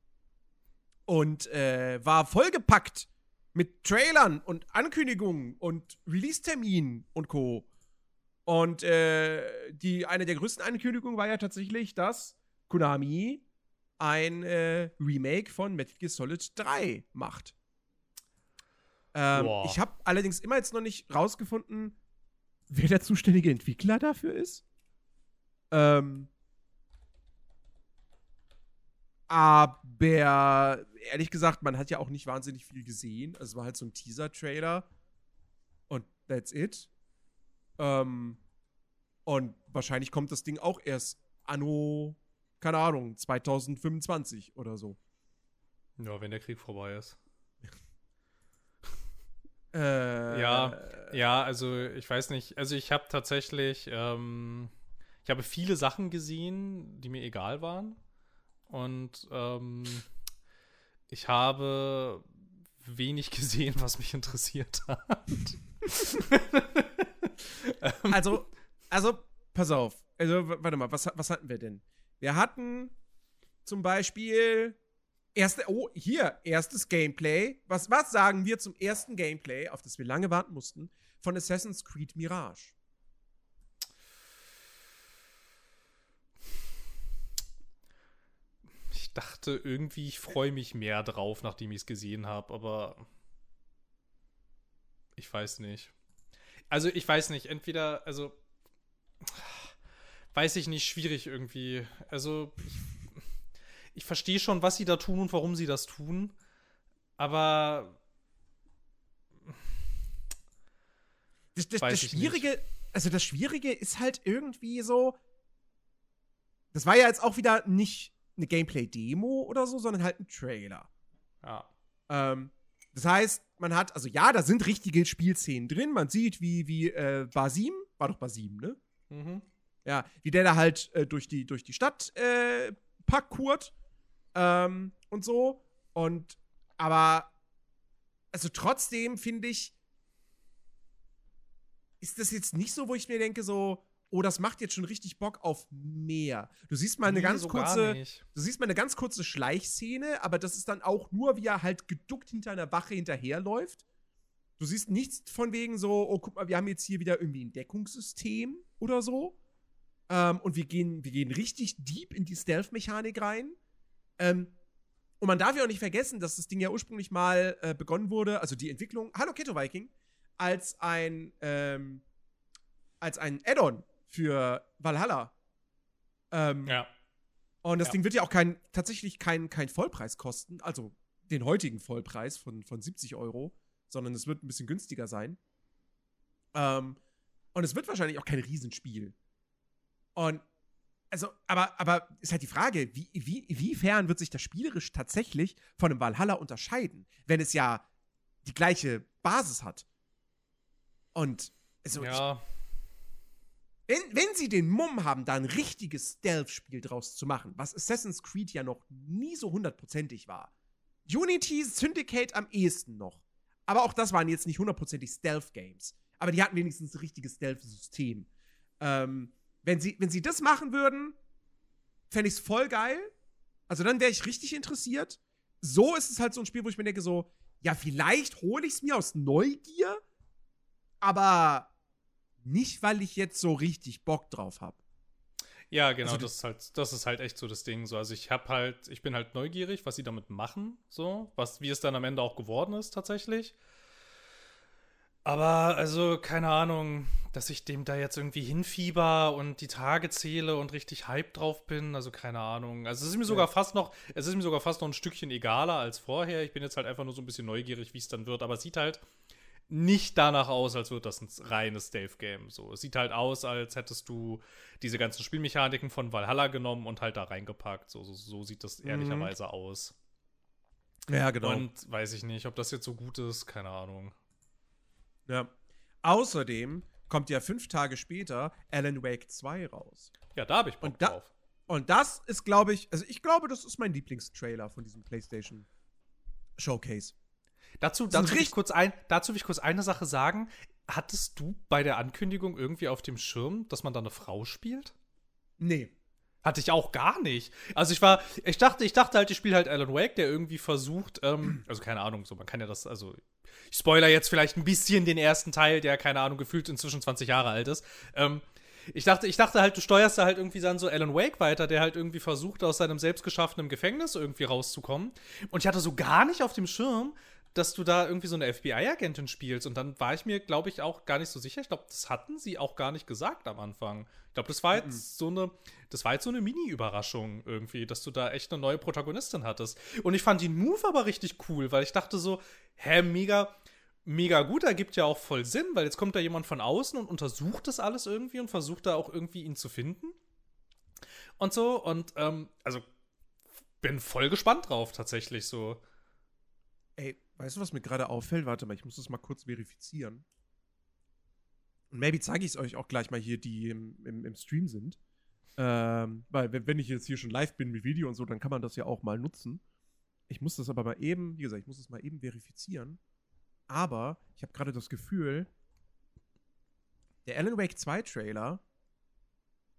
Und äh, war vollgepackt mit Trailern und Ankündigungen und Release-Terminen und Co. Und äh, die, eine der größten Ankündigungen war ja tatsächlich, dass Konami ein äh, Remake von Metal Gear Solid 3 macht. Ähm, ich habe allerdings immer jetzt noch nicht rausgefunden, wer der zuständige Entwickler dafür ist. Ähm, aber ehrlich gesagt, man hat ja auch nicht wahnsinnig viel gesehen. Also es war halt so ein Teaser-Trailer und that's it. Ähm, und wahrscheinlich kommt das Ding auch erst anno, keine Ahnung, 2025 oder so. Ja, wenn der Krieg vorbei ist. Äh, Ja, ja, also ich weiß nicht. Also ich habe tatsächlich, ähm, ich habe viele Sachen gesehen, die mir egal waren. Und ähm, ich habe wenig gesehen, was mich interessiert hat. Also, also, pass auf. Also, warte mal, was, was hatten wir denn? Wir hatten zum Beispiel erste, oh, hier, erstes Gameplay. Was, was sagen wir zum ersten Gameplay, auf das wir lange warten mussten, von Assassin's Creed Mirage? Ich dachte irgendwie, ich freue mich mehr drauf, nachdem ich es gesehen habe, aber ich weiß nicht. Also ich weiß nicht, entweder, also weiß ich nicht, schwierig irgendwie. Also ich, ich verstehe schon, was sie da tun und warum sie das tun, aber Das, das, das Schwierige, also das Schwierige ist halt irgendwie so. Das war ja jetzt auch wieder nicht eine Gameplay-Demo oder so, sondern halt ein Trailer. ja. Ähm, das heißt, man hat, also ja, da sind richtige Spielszenen drin. Man sieht, wie, wie äh, Basim, war doch Basim, ne? Mhm. Ja, wie der da halt äh, durch, die, durch die Stadt äh, super kurz ähm, und so. Und aber also trotzdem finde ich, ist das jetzt nicht so, wo ich mir denke, so, oh, das macht jetzt schon richtig Bock auf mehr. Du siehst mal eine Nee, ganz so kurze, du siehst mal eine ganz kurze Schleichszene, aber das ist dann auch nur, wie er halt geduckt hinter einer Wache hinterherläuft. Du siehst nichts von wegen so, oh, guck mal, wir haben jetzt hier wieder irgendwie ein Deckungssystem oder so. Ähm, und wir gehen, wir gehen richtig deep in die Stealth-Mechanik rein. Ähm, und man darf ja auch nicht vergessen, dass das Ding ja ursprünglich mal äh, begonnen wurde, also die Entwicklung, Hallo Keto Viking, als ein, ähm, als ein Add-on für Valhalla. Ähm, Ja. und das Ja. Ding wird ja auch kein, tatsächlich kein, kein Vollpreis kosten, also den heutigen Vollpreis von, von 70 Euro, sondern es wird ein bisschen günstiger sein. Ähm, und es wird wahrscheinlich auch kein Riesenspiel. Und also, aber, aber ist halt die Frage, wie, wie, inwiefern wird sich das spielerisch tatsächlich von einem Valhalla unterscheiden, wenn es ja die gleiche Basis hat. Und also ich, ja. Wenn, wenn sie den Mumm haben, da ein richtiges Stealth-Spiel draus zu machen, was Assassin's Creed ja noch nie so hundertprozentig war. Unity, Syndicate am ehesten noch. Aber auch das waren jetzt nicht hundertprozentig Stealth-Games. Aber die hatten wenigstens ein richtiges Stealth-System. Ähm, wenn, sie, wenn sie das machen würden, fände ich es voll geil. Also dann wäre ich richtig interessiert. So ist es halt so ein Spiel, wo ich mir denke, so, ja, vielleicht hole ich es mir aus Neugier, aber nicht, weil ich jetzt so richtig Bock drauf habe. Ja, genau, Also das ist halt, das ist halt echt so das Ding. So, also ich habe halt, ich bin halt neugierig, was sie damit machen, so, was, wie es dann am Ende auch geworden ist, tatsächlich. Aber, also, keine Ahnung, dass ich dem da jetzt irgendwie hinfieber und die Tage zähle und richtig hyped drauf bin, also keine Ahnung. Also es ist mir sogar fast noch, es ist mir sogar fast noch ein Stückchen egaler als vorher. Ich bin jetzt halt einfach nur so ein bisschen neugierig, wie es dann wird, aber es sieht halt nicht danach aus, als würde das ein reines Stealth-Game. So, es sieht halt aus, als hättest du diese ganzen Spielmechaniken von Valhalla genommen und halt da reingepackt. So, so, so sieht das ehrlicherweise aus. Ja, genau. Und weiß ich nicht, ob das jetzt so gut ist, keine Ahnung. ja. Außerdem kommt ja fünf Tage später Alan Wake 2 raus. Ja, da habe ich Bock Und da- drauf. Und das ist, glaube ich, also ich glaube, das ist mein Lieblingstrailer von diesem PlayStation Showcase. Dazu, dazu, will ich kurz ein, dazu will ich kurz eine Sache sagen. Hattest du bei der Ankündigung irgendwie auf dem Schirm, dass man da eine Frau spielt? Nee. Hatte ich auch gar nicht. Also ich war, ich dachte, ich dachte halt, ich spiele halt Alan Wake, der irgendwie versucht, ähm, also keine Ahnung, so man kann ja das, also ich spoiler jetzt vielleicht ein bisschen den ersten Teil, der keine Ahnung gefühlt inzwischen 20 Jahre alt ist. Ähm, ich dachte, ich dachte halt, du steuerst da halt irgendwie dann so Alan Wake weiter, der halt irgendwie versucht, aus seinem selbstgeschaffenen Gefängnis irgendwie rauszukommen. Und ich hatte so gar nicht auf dem Schirm, dass du da irgendwie so eine FBI-Agentin spielst. Und dann war ich mir, glaube ich, auch gar nicht so sicher. Ich glaube, das hatten sie auch gar nicht gesagt am Anfang. Ich glaube, das war jetzt so eine, das war jetzt so eine Mini-Überraschung irgendwie, dass du da echt eine neue Protagonistin hattest. Und ich fand den Move aber richtig cool, weil ich dachte so, hä, mega, mega gut, ergibt ja auch voll Sinn, weil jetzt kommt da jemand von außen und untersucht das alles irgendwie und versucht da auch irgendwie ihn zu finden. Und so, und ähm, also bin voll gespannt drauf, tatsächlich so. Ey, weißt du, was mir gerade auffällt? Warte mal, ich muss das mal kurz verifizieren. Und maybe zeige ich es euch auch gleich mal hier, die im, im, im Stream sind. Ähm, weil, wenn, ich jetzt hier schon live bin mit Video und so, dann kann man das ja auch mal nutzen. Ich muss das aber mal eben, wie gesagt, ich muss das mal eben verifizieren. Aber ich habe gerade das Gefühl, der Alan Wake 2 Trailer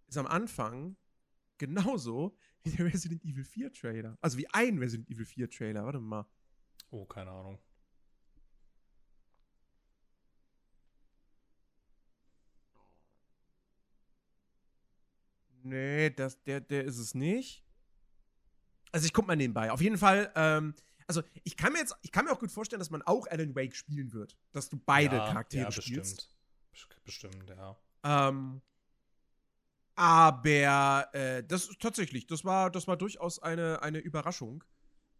ist am Anfang genauso wie der Resident Evil 4 Trailer. Also wie ein Resident Evil 4 Trailer. Warte mal. Oh, keine Ahnung. Nee, das, der, der ist es nicht. Also ich guck mal nebenbei. Auf jeden Fall, ähm, also ich kann mir jetzt, ich kann mir auch gut vorstellen, dass man auch Alan Wake spielen wird. Dass du beide ja, Charaktere ja, spielst. Bestimmt. Bestimmt, ja. Ähm, aber äh, das ist tatsächlich, das war, das war durchaus eine, eine Überraschung.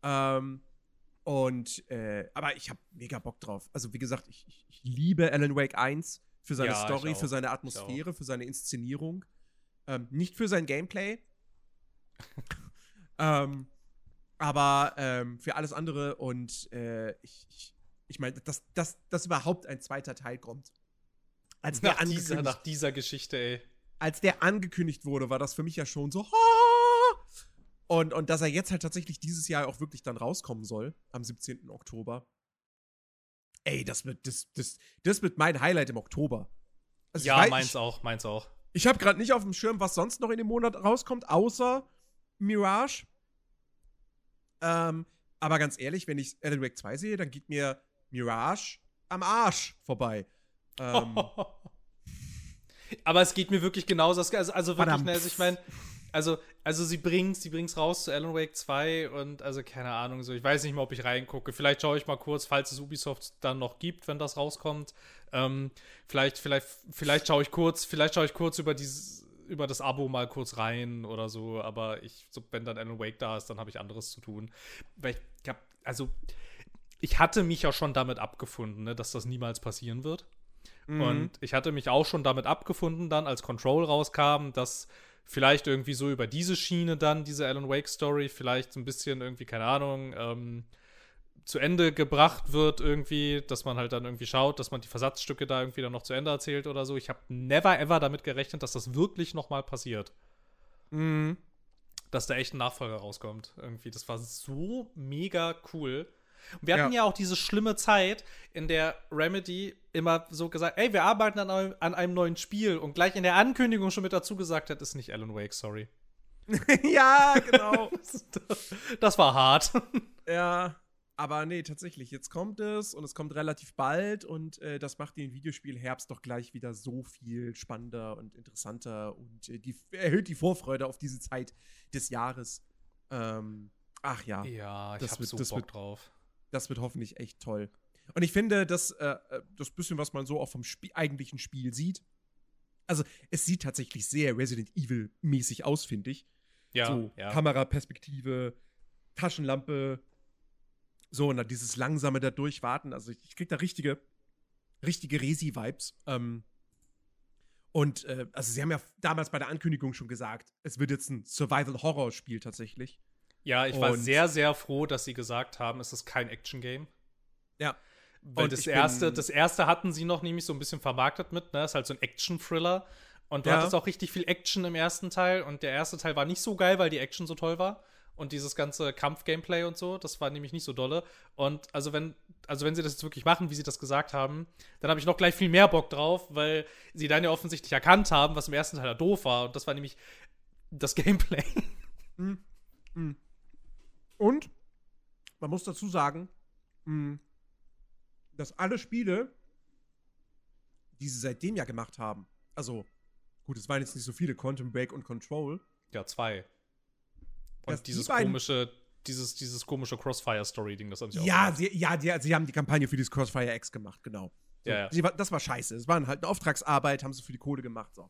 Ähm, und, äh, aber ich habe mega Bock drauf. Also, wie gesagt, ich, ich, ich liebe Alan Wake 1 für seine Ja, Story, für seine Atmosphäre, für seine Inszenierung. Ähm, nicht für sein Gameplay. ähm, aber ähm, für alles andere und äh, ich, ich, ich meine, dass, dass, dass überhaupt ein zweiter Teil kommt. Als der, Nach dieser, angekündigt, nach dieser Geschichte, ey. als der angekündigt wurde, war das für mich ja schon so. "Ah!" Und, und dass er jetzt halt tatsächlich dieses Jahr auch wirklich dann rauskommen soll, am 17. Oktober. Ey, das wird, das, das, das wird mein Highlight im Oktober. Also ja, weiß, meins ich, auch, meins auch. Ich habe gerade nicht auf dem Schirm, was sonst noch in dem Monat rauskommt, außer Mirage. Ähm, aber ganz ehrlich, wenn ich Alan Wake 2 sehe, dann geht mir Mirage am Arsch vorbei. Ähm, aber es geht mir wirklich genauso. Also, also wirklich, ne, also ich meine, also, also sie bringt sie bringt's raus zu Alan Wake 2 und also keine Ahnung, so ich weiß nicht mal, ob ich reingucke. Vielleicht schaue ich mal kurz, falls es Ubisoft dann noch gibt, wenn das rauskommt. Ähm, vielleicht, vielleicht, vielleicht schaue ich kurz, vielleicht schaue ich kurz über dieses über das Abo mal kurz rein oder so, aber ich, so, wenn dann Alan Wake da ist, dann habe ich anderes zu tun. Weil ich habe, also, ich hatte mich ja schon damit abgefunden, ne, dass das niemals passieren wird. Mhm. Und ich hatte mich auch schon damit abgefunden, dann als Control rauskam, dass vielleicht irgendwie so über diese Schiene dann, diese Alan Wake Story, vielleicht ein bisschen irgendwie, keine Ahnung, ähm, zu Ende gebracht wird irgendwie, dass man halt dann irgendwie schaut, dass man die Versatzstücke da irgendwie dann noch zu Ende erzählt oder so. Ich habe never ever damit gerechnet, dass das wirklich noch mal passiert. Mhm. Dass da echt ein Nachfolger rauskommt irgendwie. Das war so mega cool. Und wir hatten ja. ja auch diese schlimme Zeit, in der Remedy immer so gesagt, ey, wir arbeiten an einem, an einem neuen Spiel und gleich in der Ankündigung schon mit dazu gesagt hat, ist nicht Alan Wake, sorry. ja, genau. das war hart. Ja, aber nee, tatsächlich, jetzt kommt es und es kommt relativ bald und äh, das macht den Videospielherbst doch gleich wieder so viel spannender und interessanter und äh, die, erhöht die Vorfreude auf diese Zeit des Jahres. Ähm, ach ja. Ja, ich das hab wird, so das Bock wird, drauf das wird hoffentlich echt toll. Und ich finde, dass äh, äh, das bisschen, was man so auch vom Spiel, eigentlichen Spiel sieht, also es sieht tatsächlich sehr Resident Evil-mäßig aus, finde ich. Ja, so, ja. Kameraperspektive, Taschenlampe, so, und dann dieses langsame da durchwarten. Also ich, ich krieg da richtige, richtige Resi-Vibes. Ähm, und äh, also sie haben ja damals bei der Ankündigung schon gesagt, es wird jetzt ein Survival-Horror-Spiel tatsächlich. Ja, ich war sehr, sehr froh, dass sie gesagt haben, es ist kein Action-Game. Ja. Weil und das erste, das erste hatten sie noch nämlich so ein bisschen vermarktet mit, ne? Ist halt so ein Action-Thriller. Und du ja. hattest auch richtig viel Action im ersten Teil. Und der erste Teil war nicht so geil, weil die Action so toll war. Und dieses ganze Kampf-Gameplay und so, das war nämlich nicht so dolle. Und also wenn, also wenn sie das jetzt wirklich machen, wie sie das gesagt haben, dann habe ich noch gleich viel mehr Bock drauf, weil sie dann ja offensichtlich erkannt haben, was im ersten Teil da doof war. Und das war nämlich das Gameplay. Mhm. Mhm. Und man muss dazu sagen, hm, dass alle Spiele, die sie seitdem ja gemacht haben, also gut, es waren jetzt nicht so viele, Quantum Break und Control. Ja, zwei. Und dieses die komische, dieses, dieses komische Crossfire-Story-Ding, das haben sie ja, auch sie, Ja, die, sie haben die Kampagne für dieses Crossfire X gemacht, genau. So, ja, ja. Das war scheiße. Es war halt eine Auftragsarbeit, haben sie für die Kohle gemacht, so.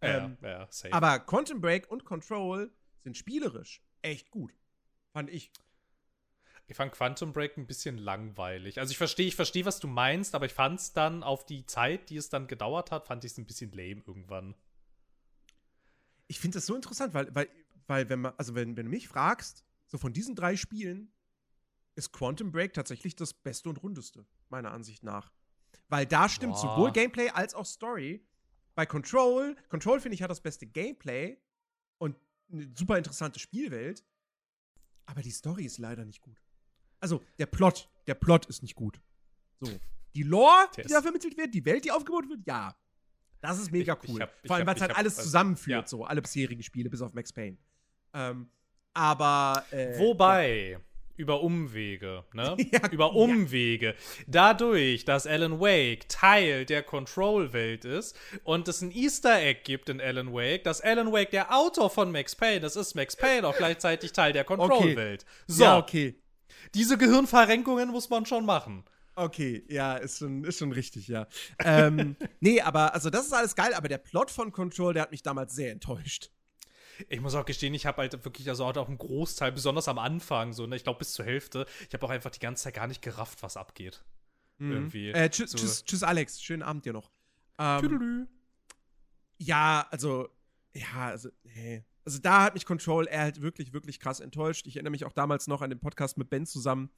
Ähm, ja, ja, safe. Aber Quantum Break und Control sind spielerisch echt gut. Fand ich. Ich fand Quantum Break ein bisschen langweilig. Also ich verstehe, ich verstehe, was du meinst, aber ich fand es dann auf die Zeit, die es dann gedauert hat, fand ich es ein bisschen lame irgendwann. Ich finde das so interessant, weil, weil, weil wenn man, also wenn, wenn du mich fragst, so von diesen drei Spielen ist Quantum Break tatsächlich das Beste und Rundeste, meiner Ansicht nach. Weil da stimmt Boah. sowohl Gameplay als auch Story. Bei Control, Control finde ich hat das beste Gameplay und eine super interessante Spielwelt. Aber die Story ist leider nicht gut. Also, der Plot, der Plot ist nicht gut. So. Die Lore, Test. die da vermittelt wird, die Welt, die aufgebaut wird, ja. Das ist mega cool. Ich, ich hab, Vor allem, weil es halt hab, alles also, zusammenführt, ja. so alle bisherigen Spiele, bis auf Max Payne. Ähm, aber. Äh, Wobei. Ja über Umwege, ne? ja, über Umwege. Ja. Dadurch, dass Alan Wake Teil der Control-Welt ist und es ein Easter Egg gibt in Alan Wake, dass Alan Wake der Autor von Max Payne, das ist Max Payne auch gleichzeitig Teil der Control-Welt. Okay. So. Ja, okay. Diese Gehirnverrenkungen muss man schon machen. Okay, ja, ist schon, ist schon richtig, ja. ähm, nee, aber, also das ist alles geil, aber der Plot von Control, der hat mich damals sehr enttäuscht. Ich muss auch gestehen, ich habe halt wirklich, also auch einen Großteil, besonders am Anfang, so, ne, ich glaube bis zur Hälfte, ich habe auch einfach die ganze Zeit gar nicht gerafft, was abgeht. Mhm. Irgendwie. Äh, tschüss, so. tschüss, tschüss, Alex. Schönen Abend dir noch. Ähm, ja, also, ja, also, nee. Also da hat mich Control er halt wirklich, wirklich krass enttäuscht. Ich erinnere mich auch damals noch an den Podcast mit Ben zusammen.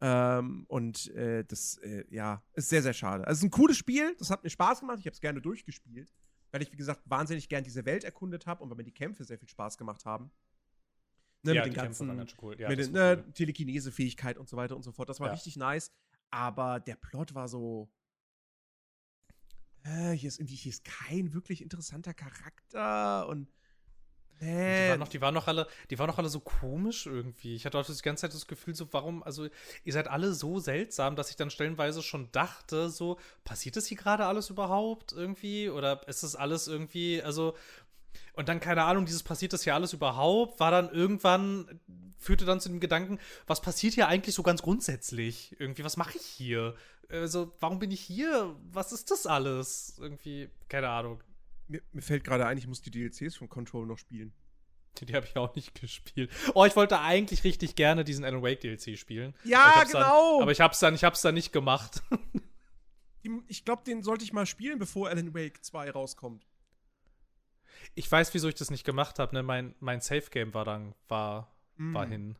Ähm, und äh, das, äh, ja, ist sehr, sehr schade. Also es ist ein cooles Spiel, das hat mir Spaß gemacht, ich habe es gerne durchgespielt weil ich, wie gesagt, wahnsinnig gern diese Welt erkundet habe und weil mir die Kämpfe sehr viel Spaß gemacht haben. Ne, ja, mit den ganzen, ganz cool. Ja, mit den, ne, cool. Telekinese-Fähigkeit und so weiter und so fort. Das war Ja. richtig nice. Aber der Plot war so. Äh, hier ist irgendwie hier ist kein wirklich interessanter Charakter und. Die Nee. waren, noch, die, waren noch alle, die waren noch alle so komisch irgendwie. Ich hatte auch die ganze Zeit das Gefühl, so, warum, also, ihr seid alle so seltsam, dass ich dann stellenweise schon dachte, so, passiert das hier gerade alles überhaupt irgendwie? Oder ist das alles irgendwie, also, und dann, keine Ahnung, dieses passiert das hier alles überhaupt, war dann irgendwann, führte dann zu dem Gedanken, was passiert hier eigentlich so ganz grundsätzlich? Irgendwie, was mache ich hier? Also, warum bin ich hier? Was ist das alles? Irgendwie, keine Ahnung. Mir, mir fällt gerade ein, ich muss die DLCs von Control noch spielen. Die, die habe ich auch nicht gespielt. Oh, ich wollte eigentlich richtig gerne diesen Alan Wake DLC spielen. Ja, Aber genau. Dann, aber ich hab's dann, ich hab's dann nicht gemacht. Ich glaube, den sollte ich mal spielen, bevor Alan Wake 2 rauskommt. Ich weiß, wieso ich das nicht gemacht habe. Ne? Mein, mein Safe Game war dann war, war Mm. hin.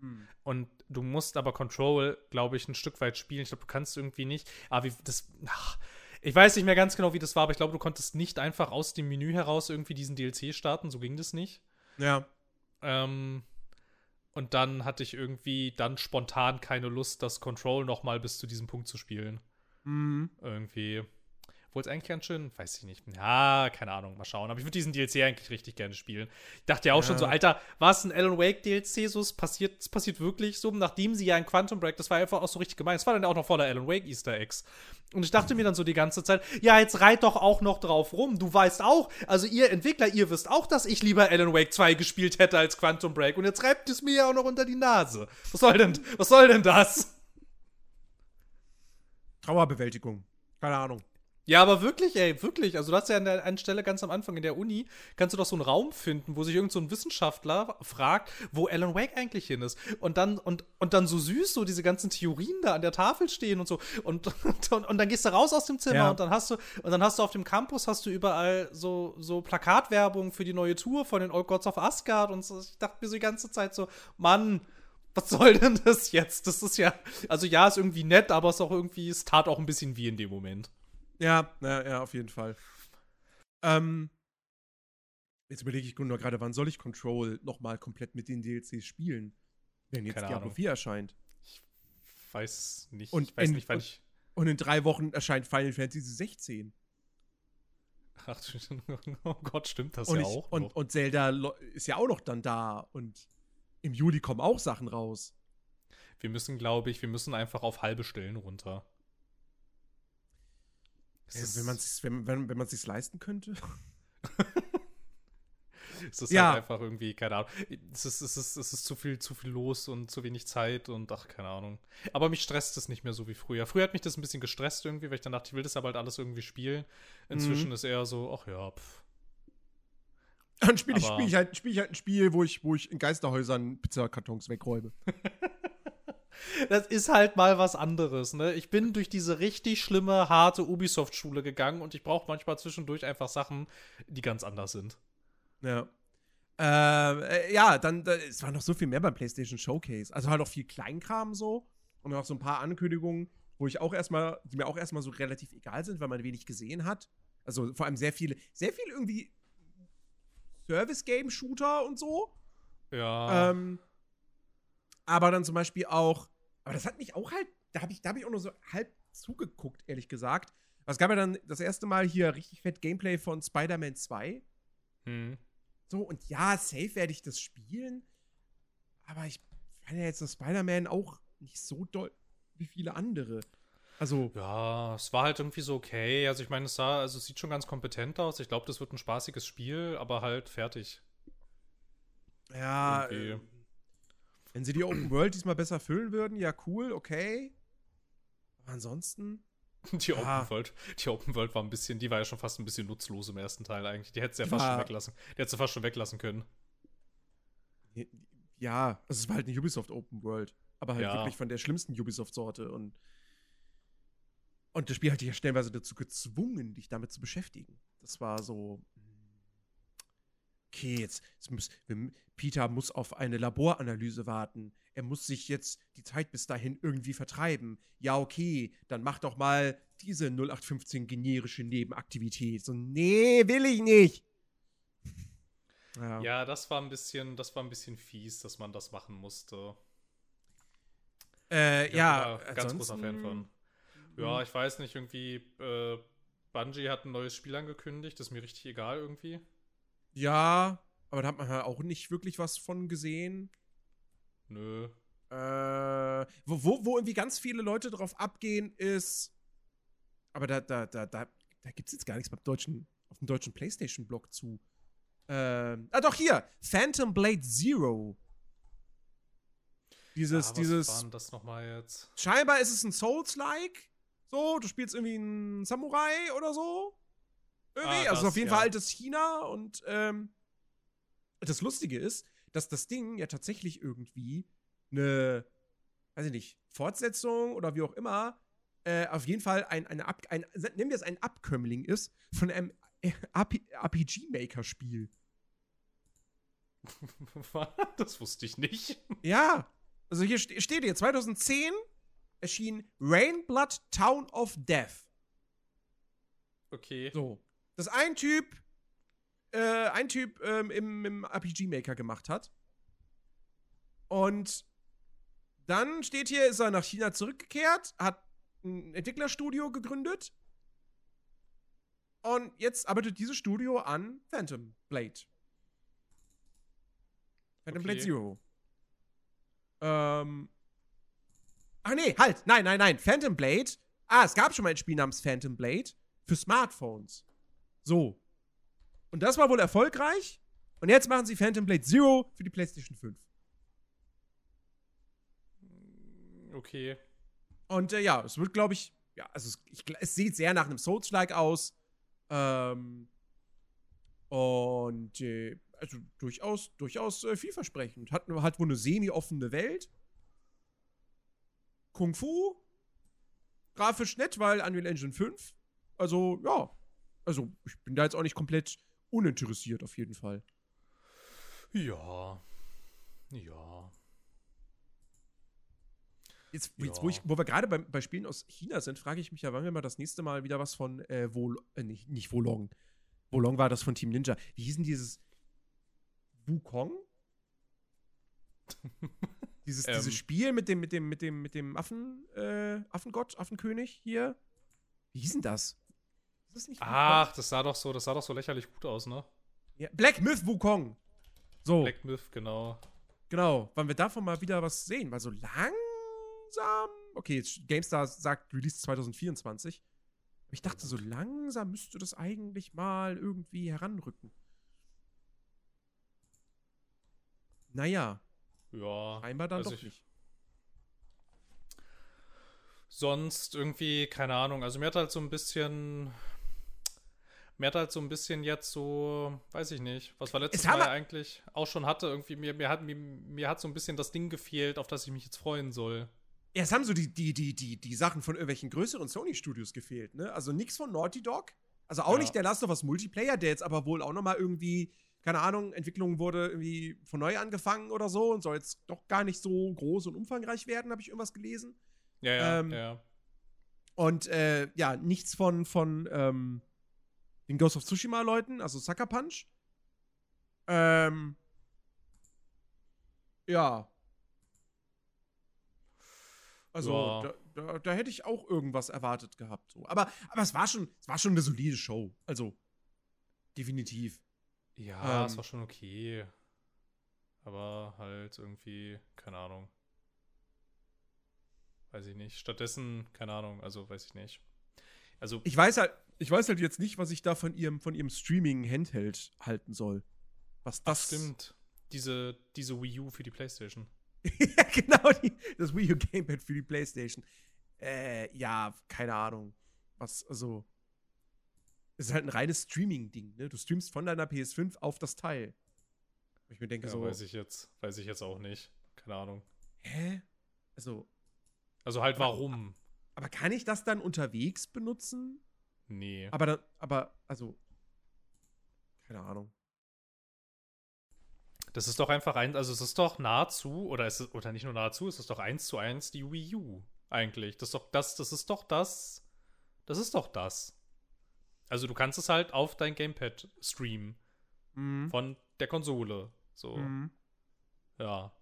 Hm. Und du musst aber Control, glaube ich, ein Stück weit spielen. Ich glaube, du kannst irgendwie nicht. Aber wie das. Ach, ich weiß nicht mehr ganz genau, wie das war, aber ich glaube, du konntest nicht einfach aus dem Menü heraus irgendwie diesen DLC starten. So ging das nicht. Ja. Ähm, und dann hatte ich irgendwie dann spontan keine Lust, das Control noch mal bis zu diesem Punkt zu spielen. Mhm. Irgendwie. Obwohl es eigentlich ganz schön, weiß ich nicht. Ja, keine Ahnung, mal schauen. Aber ich würde diesen DLC eigentlich richtig gerne spielen. Ich dachte ja auch Ja. schon so, Alter, war es ein Alan Wake DLC? So, es passiert, es passiert wirklich so, nachdem sie ja in Quantum Break, das war einfach auch so richtig gemein. Es war dann auch noch voller Alan Wake Easter Eggs. Und ich dachte mir dann so die ganze Zeit, ja, jetzt reit doch auch noch drauf rum. Du weißt auch, also ihr Entwickler, ihr wisst auch, dass ich lieber Alan Wake 2 gespielt hätte als Quantum Break. Und jetzt reibt es mir ja auch noch unter die Nase. Was soll denn, was soll denn das? Trauerbewältigung. Keine Ahnung. Ja, aber wirklich, ey, wirklich. Also, du hast ja an der einen Stelle ganz am Anfang in der Uni, kannst du doch so einen Raum finden, wo sich irgend so ein Wissenschaftler fragt, wo Alan Wake eigentlich hin ist. Und dann, und, und dann so süß so diese ganzen Theorien da an der Tafel stehen und so. Und, und, und dann gehst du raus aus dem Zimmer Ja. und dann hast du, und dann hast du auf dem Campus hast du überall so, so Plakatwerbung für die neue Tour von den Old Gods of Asgard und so. Ich dachte mir so die ganze Zeit so, Mann, was soll denn das jetzt? Das ist ja, also ja, ist irgendwie nett, aber es ist auch irgendwie, es tat auch ein bisschen wie in dem Moment. Ja, ja, ja, auf jeden Fall. Ähm, jetzt überlege ich nur gerade, wann soll ich Control noch mal komplett mit den DLCs spielen? Wenn jetzt Keine Diablo Ahnung. 4 erscheint. weiß nicht. Und ich weiß in- nicht, wann und- ich. Und in drei Wochen erscheint Final Fantasy 16. Ach, oh Gott, stimmt das Und, ja ich, auch. und, noch. und Zelda ist ja auch noch dann da. Und im Juli kommen auch Sachen raus. wir müssen, glaube ich, wir müssen einfach auf halbe Stellen runter. Ist, wenn man es wenn, wenn, wenn man's sich leisten könnte. es ist Ja. halt einfach irgendwie, keine Ahnung. Es ist, es, ist, es ist zu viel, zu viel los und zu wenig Zeit und ach, keine Ahnung. Aber mich stresst es nicht mehr so wie früher. Früher hat mich das ein bisschen gestresst irgendwie, weil ich dann dachte, ich will das aber halt alles irgendwie spielen. Inzwischen Mhm. ist eher so, ach ja, pff. Dann spiele ich, spiel ich, halt, spiel ich halt ein Spiel, wo ich, wo ich in Geisterhäusern Pizzakartons wegräume. Das ist halt mal was anderes, ne? Ich bin durch diese richtig schlimme, harte Ubisoft-Schule gegangen und ich brauche manchmal zwischendurch einfach Sachen, die ganz anders sind. Ja. Äh, ja, dann, da, es war noch so viel mehr beim PlayStation Showcase. Also halt auch viel Kleinkram so. Und auch so ein paar Ankündigungen, wo ich auch erstmal, die mir auch erstmal so relativ egal sind, weil man wenig gesehen hat. Also vor allem sehr viele, sehr viel irgendwie Service-Game-Shooter und so. Ja. Ähm, aber dann zum Beispiel auch, aber das hat mich auch halt, da habe ich, da hab ich auch nur so halb zugeguckt, ehrlich gesagt. Es gab ja dann das erste Mal hier richtig fett Gameplay von Spider-Man 2. hm. So, und ja, safe werde ich das spielen. Aber ich fand ja jetzt das Spider-Man auch nicht so doll wie viele andere. Also, Ja, es war halt irgendwie so okay. Also ich meine, es sah, also es sieht schon ganz kompetent aus. Ich glaube, das wird ein spaßiges Spiel, aber halt fertig. ja, Irgendwie. Wenn sie die Open World diesmal besser füllen würden, ja, cool, okay. Aber ansonsten, Die Ja. Open World, die Open World war ein bisschen, die war ja schon fast ein bisschen nutzlos im ersten Teil eigentlich. Die hättest du ja fast schon war- weglassen. Die hättest du fast schon weglassen können. ja, also es war halt eine Ubisoft Open World. Aber halt Ja. wirklich von der schlimmsten Ubisoft-Sorte. Und, und das Spiel hat dich ja stellenweise dazu gezwungen, dich damit zu beschäftigen. Das war so. Okay, jetzt, jetzt muss, Peter muss auf eine Laboranalyse warten. Er muss sich jetzt die Zeit bis dahin irgendwie vertreiben. Ja, okay, dann mach doch mal diese 0815 generische Nebenaktivität. So, nee, will ich nicht. Ja. ja, das war ein bisschen, das war ein bisschen fies, dass man das machen musste. Äh, ja, ganz großer Fan von. Ja, ich weiß nicht, irgendwie, äh, Bungie hat ein neues Spiel angekündigt, ist mir richtig egal irgendwie. Ja, aber da hat man halt auch nicht wirklich was von gesehen. Nö. Äh, wo, wo, wo irgendwie ganz viele Leute drauf abgehen, ist. Aber da, da, da, da, da gibt es jetzt gar nichts beim deutschen, auf dem deutschen PlayStation-Blog zu. Ähm, ah, doch, hier! Phantom Blade Zero. Dieses, ah, was dieses. Das nochmal jetzt? Scheinbar ist es ein Souls-like. So, du spielst irgendwie einen Samurai oder so. Irgendwie. Ah, also auf jeden ja. Fall altes China und ähm, das Lustige ist, dass das Ding ja tatsächlich irgendwie eine, weiß ich nicht, Fortsetzung oder wie auch immer, äh, auf jeden Fall ein, eine Ab, ein, nennen wir es ein Abkömmling ist von einem RPG-Maker-Spiel. das wusste ich nicht. Ja. Also hier steht hier, 2010 erschien Rainblood Town of Death. Okay. So. Das ein Typ, äh, ein Typ ähm, im, im RPG-Maker gemacht hat. Und dann steht hier, ist er nach China zurückgekehrt, hat ein Entwicklerstudio gegründet. Und jetzt arbeitet dieses Studio an Phantom Blade. Phantom okay. Blade Zero. Ähm. Ach nee, halt. Nein, nein, nein. Phantom Blade. Ah, es gab schon mal ein Spiel namens Phantom Blade für Smartphones. So. Und das war wohl erfolgreich. Und jetzt machen sie Phantom Blade Zero für die PlayStation 5. Okay. Und äh, ja, es wird, glaube ich, ja, also es, ich, es, sieht sehr nach einem Souls-like aus. Ähm, und äh, also durchaus, durchaus äh, vielversprechend. Hat, hat wohl eine semi-offene Welt. Kung Fu. Grafisch nett, weil Unreal Engine 5. Also, ja. Also, ich bin da jetzt auch nicht komplett uninteressiert, auf jeden Fall. Ja. Ja. Jetzt, ja. jetzt wo, ich, wo, wir gerade bei, bei, Spielen aus China sind, frage ich mich ja, wann wir mal das nächste Mal wieder was von äh, Vol äh, nicht, nicht Wolong. Wolong war das von Team Ninja. Wie hieß denn dieses Wukong? dieses, ähm. dieses Spiel mit dem, mit dem, mit dem, mit dem Affen, äh, Affengott, Affenkönig hier. Wie hieß denn das? Das Ach, das sah doch so, das sah doch so lächerlich gut aus, ne? Ja, Black Myth Wukong. So. Black Myth, genau. Genau, wann wir davon mal wieder was sehen, weil so lang langsam. Okay, GameStar sagt Release 2024. Aber ich dachte, so langsam müsste das eigentlich mal irgendwie heranrücken. Naja. Ja. Scheinbar dann doch nicht. Sonst irgendwie, keine Ahnung. Also mir hat halt so ein bisschen. Mir hat halt so ein bisschen jetzt so, weiß ich nicht, was war letztes Mal eigentlich auch schon hatte, irgendwie, mir, mir, hat, mir, mir hat so ein bisschen das Ding gefehlt, auf das ich mich jetzt freuen soll. Ja, es haben so die, die, die, die, die Sachen von irgendwelchen größeren Sony-Studios gefehlt, ne? Also nichts von Naughty Dog. Also auch ja. nicht der Last of Us Multiplayer, der jetzt aber wohl auch nochmal irgendwie, keine Ahnung, Entwicklung wurde irgendwie von neu angefangen oder so und soll jetzt doch gar nicht so groß und umfangreich werden, habe ich irgendwas gelesen. Ja, ja, ähm, ja. Und äh, ja, nichts von, von ähm, den Ghost of Tsushima-Leuten, also Sucker Punch. Ähm, ja, also ja. da, da, da, hätte ich auch irgendwas erwartet gehabt. So. Aber, aber es, war schon, es war schon eine solide Show. Also, definitiv. Ja, ähm, es war schon okay. Aber halt irgendwie, keine Ahnung. Weiß ich nicht. Stattdessen, keine Ahnung, also weiß ich nicht. Also. Ich weiß halt, ich weiß halt jetzt nicht, was ich da von ihrem, von ihrem Streaming-Handheld halten soll. Was das. Ach, stimmt. Diese, diese Wii U für die Playstation. ja, genau, die, das Wii U Gamepad für die PlayStation. Äh, ja, keine Ahnung. Was, also. Es ist halt ein reines Streaming-Ding, ne? Du streamst von deiner PS5 auf das Teil. Ich mir denke ja, so. Weiß ich jetzt, weiß ich jetzt auch nicht. Keine Ahnung. Hä? Also. Also halt warum? Aber kann ich das dann unterwegs benutzen? Nee. Aber dann, aber, also. Keine Ahnung. Das ist doch einfach ein, also es ist doch nahezu, oder ist es, oder nicht nur nahezu, es ist doch eins zu eins die Wii U eigentlich. Das ist doch das, das ist doch das, das ist doch das. Also du kannst es halt auf dein Gamepad streamen. Mhm. Von der Konsole. So. Mhm. Ja.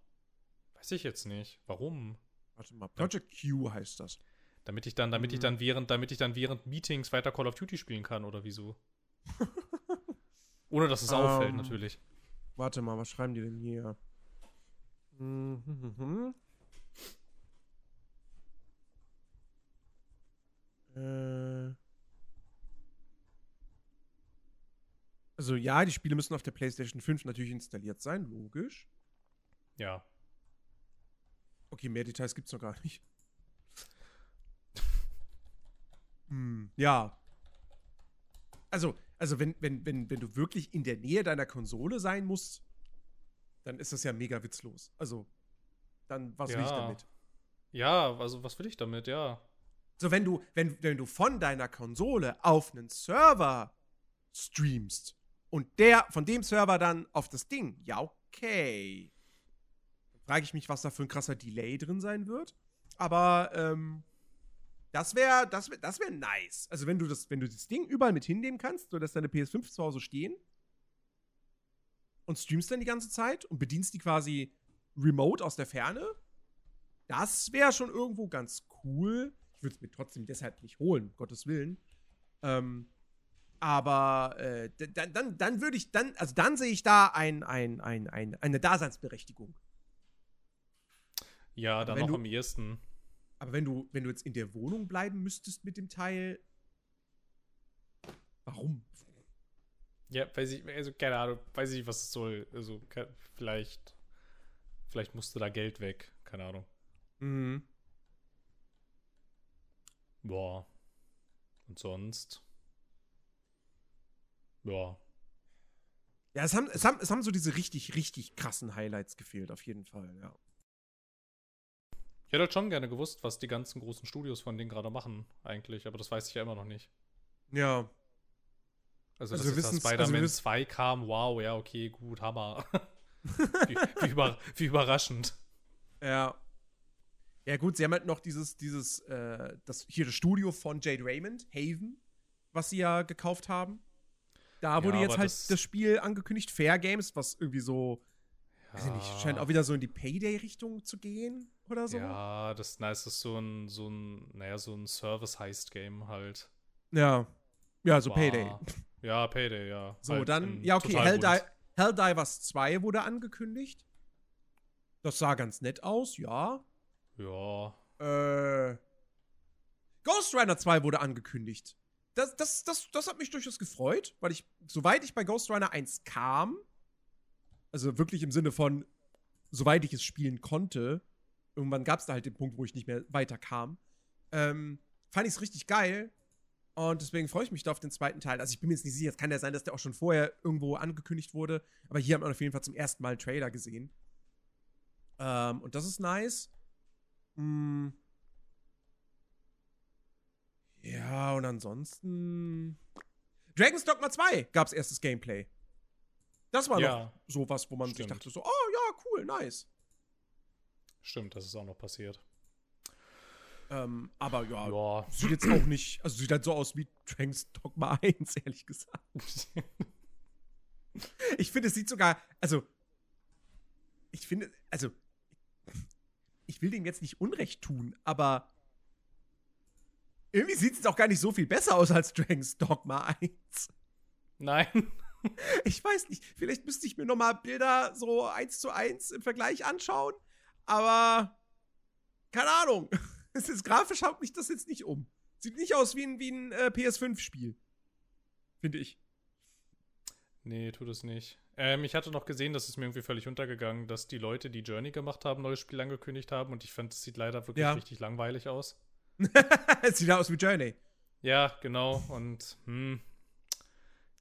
Weiß ich jetzt nicht. Warum? Warte mal, Project Q heißt das. Damit ich dann, damit ich Mhm. dann während, damit ich dann während Meetings weiter Call of Duty spielen kann oder wieso? Ohne dass es auffällt, Ähm. natürlich. Warte mal, was schreiben die denn hier? Mhm. Äh. Also ja, die Spiele müssen auf der PlayStation 5 natürlich installiert sein, logisch. Ja. Okay, mehr Details gibt's noch gar nicht. Hm, ja. Also, also wenn, wenn, wenn, wenn du wirklich in der Nähe deiner Konsole sein musst, dann ist das ja mega witzlos. Also, dann, was will ich Ja. damit? Ja, also was will ich damit, ja. So, wenn du, wenn, wenn du von deiner Konsole auf einen Server streamst und der von dem Server dann auf das Ding, ja, okay. Dann frage ich mich, was da für ein krasser Delay drin sein wird. Aber ähm, das wäre das wär, das wär nice. Also, wenn du, das, wenn du das Ding überall mit hinnehmen kannst, so dass deine PS5 zu Hause stehen und streamst dann die ganze Zeit und bedienst die quasi remote aus der Ferne, das wäre schon irgendwo ganz cool. Ich würde es mir trotzdem deshalb nicht holen, Gottes Willen. Ähm, aber äh, dann, dann, dann würde ich, dann, also dann sehe ich da ein, ein, ein, ein, eine Daseinsberechtigung. Ja, dann wenn noch du- am ehesten. Aber wenn du, wenn du jetzt in der Wohnung bleiben müsstest mit dem Teil, warum? Ja, weiß ich, also keine Ahnung, weiß ich nicht, was es soll. Also vielleicht, vielleicht musste da Geld weg, keine Ahnung. Mhm. Boah. Und sonst? Ja. Ja, es haben, es, haben, es haben so diese richtig, richtig krassen Highlights gefehlt, auf jeden Fall, ja. Ich hätte halt schon gerne gewusst, was die ganzen großen Studios von denen gerade machen, eigentlich, aber das weiß ich ja immer noch nicht. Ja. Also, Also dass wir jetzt da wissen's- also Spider-Man wissen- 2 kam, wow, ja, okay, gut, Hammer. wie, wie, über, wie überraschend. Ja. Ja, gut, sie haben halt noch dieses, dieses, äh, das, hier das Studio von Jade Raymond, Haven, was sie ja gekauft haben. Da wurde Ja, jetzt halt das, das- Spiel angekündigt, Fair Games, was irgendwie so, weiß ich nicht, scheint auch wieder so in die Payday-Richtung zu gehen oder so. Ja, das nice ist so ein, so ein, naja, so ein Service-Heist-Game halt. Ja. Ja, so War- Payday. Ja, Payday, ja. So, Halt dann, ja, okay, Helldi. Helldivers 2 wurde angekündigt. Das sah ganz nett aus, ja. Ja. Äh, Ghost Rider 2 wurde angekündigt. Das, das, das, das hat mich durchaus gefreut, weil ich, soweit ich bei Ghost Rider 1 kam, also wirklich im Sinne von, soweit ich es spielen konnte, irgendwann gab es da halt den Punkt, wo ich nicht mehr weiterkam, ähm, fand ich es richtig geil. Und deswegen freue ich mich da auf den zweiten Teil. Also ich bin mir jetzt nicht sicher, es kann ja sein, dass der auch schon vorher irgendwo angekündigt wurde, aber hier hat man auf jeden Fall zum ersten Mal einen Trailer gesehen. Ähm, und das ist nice. Mm. Ja, und ansonsten. Dragon's Dogma 2 gab's erstes Gameplay. Das war Ja. noch sowas, wo man sich Stimmt. dachte so, oh ja, cool, nice. Stimmt, das ist auch noch passiert. Ähm, aber ja, Ja. sieht jetzt auch nicht, also sieht halt so aus wie Dragon's Dogma 1, ehrlich gesagt. Ich finde, es sieht sogar, also, ich finde, also, ich will dem jetzt nicht Unrecht tun, aber irgendwie sieht es auch gar nicht so viel besser aus als Dragon's Dogma 1. Nein. Ich weiß nicht, vielleicht müsste ich mir noch mal Bilder so eins zu eins im Vergleich anschauen, aber keine Ahnung. Es ist grafisch haut mich das jetzt nicht um. Sieht nicht aus wie ein, wie ein äh, PS5-Spiel. Finde ich. Nee, tut es nicht. Ähm, ich hatte noch gesehen, das ist mir irgendwie völlig untergegangen, dass die Leute, die Journey gemacht haben, neues Spiel angekündigt haben und ich fand, es sieht leider wirklich Ja. richtig langweilig aus. es sieht aus wie Journey. Ja, genau. Und hm,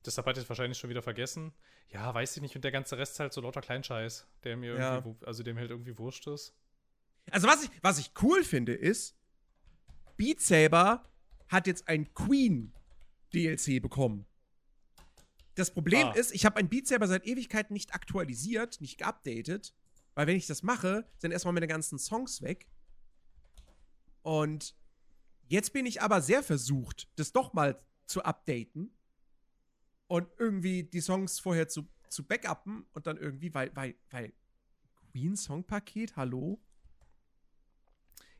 deshalb hat ich es wahrscheinlich schon wieder vergessen. Ja, weiß ich nicht. Und der ganze Rest ist halt so lauter Kleinscheiß, der mir Ja. irgendwie, also dem halt irgendwie wurscht ist. Also, was ich, was ich cool finde, ist, Beat Saber hat jetzt ein Queen-DLC bekommen. Das Problem Ah. ist, ich habe ein Beat Saber seit Ewigkeiten nicht aktualisiert, nicht geupdatet, weil wenn ich das mache, sind erstmal meine ganzen Songs weg. Und jetzt bin ich aber sehr versucht, das doch mal zu updaten und irgendwie die Songs vorher zu, zu backuppen und dann irgendwie, weil, weil, weil Queen Songpaket, hallo?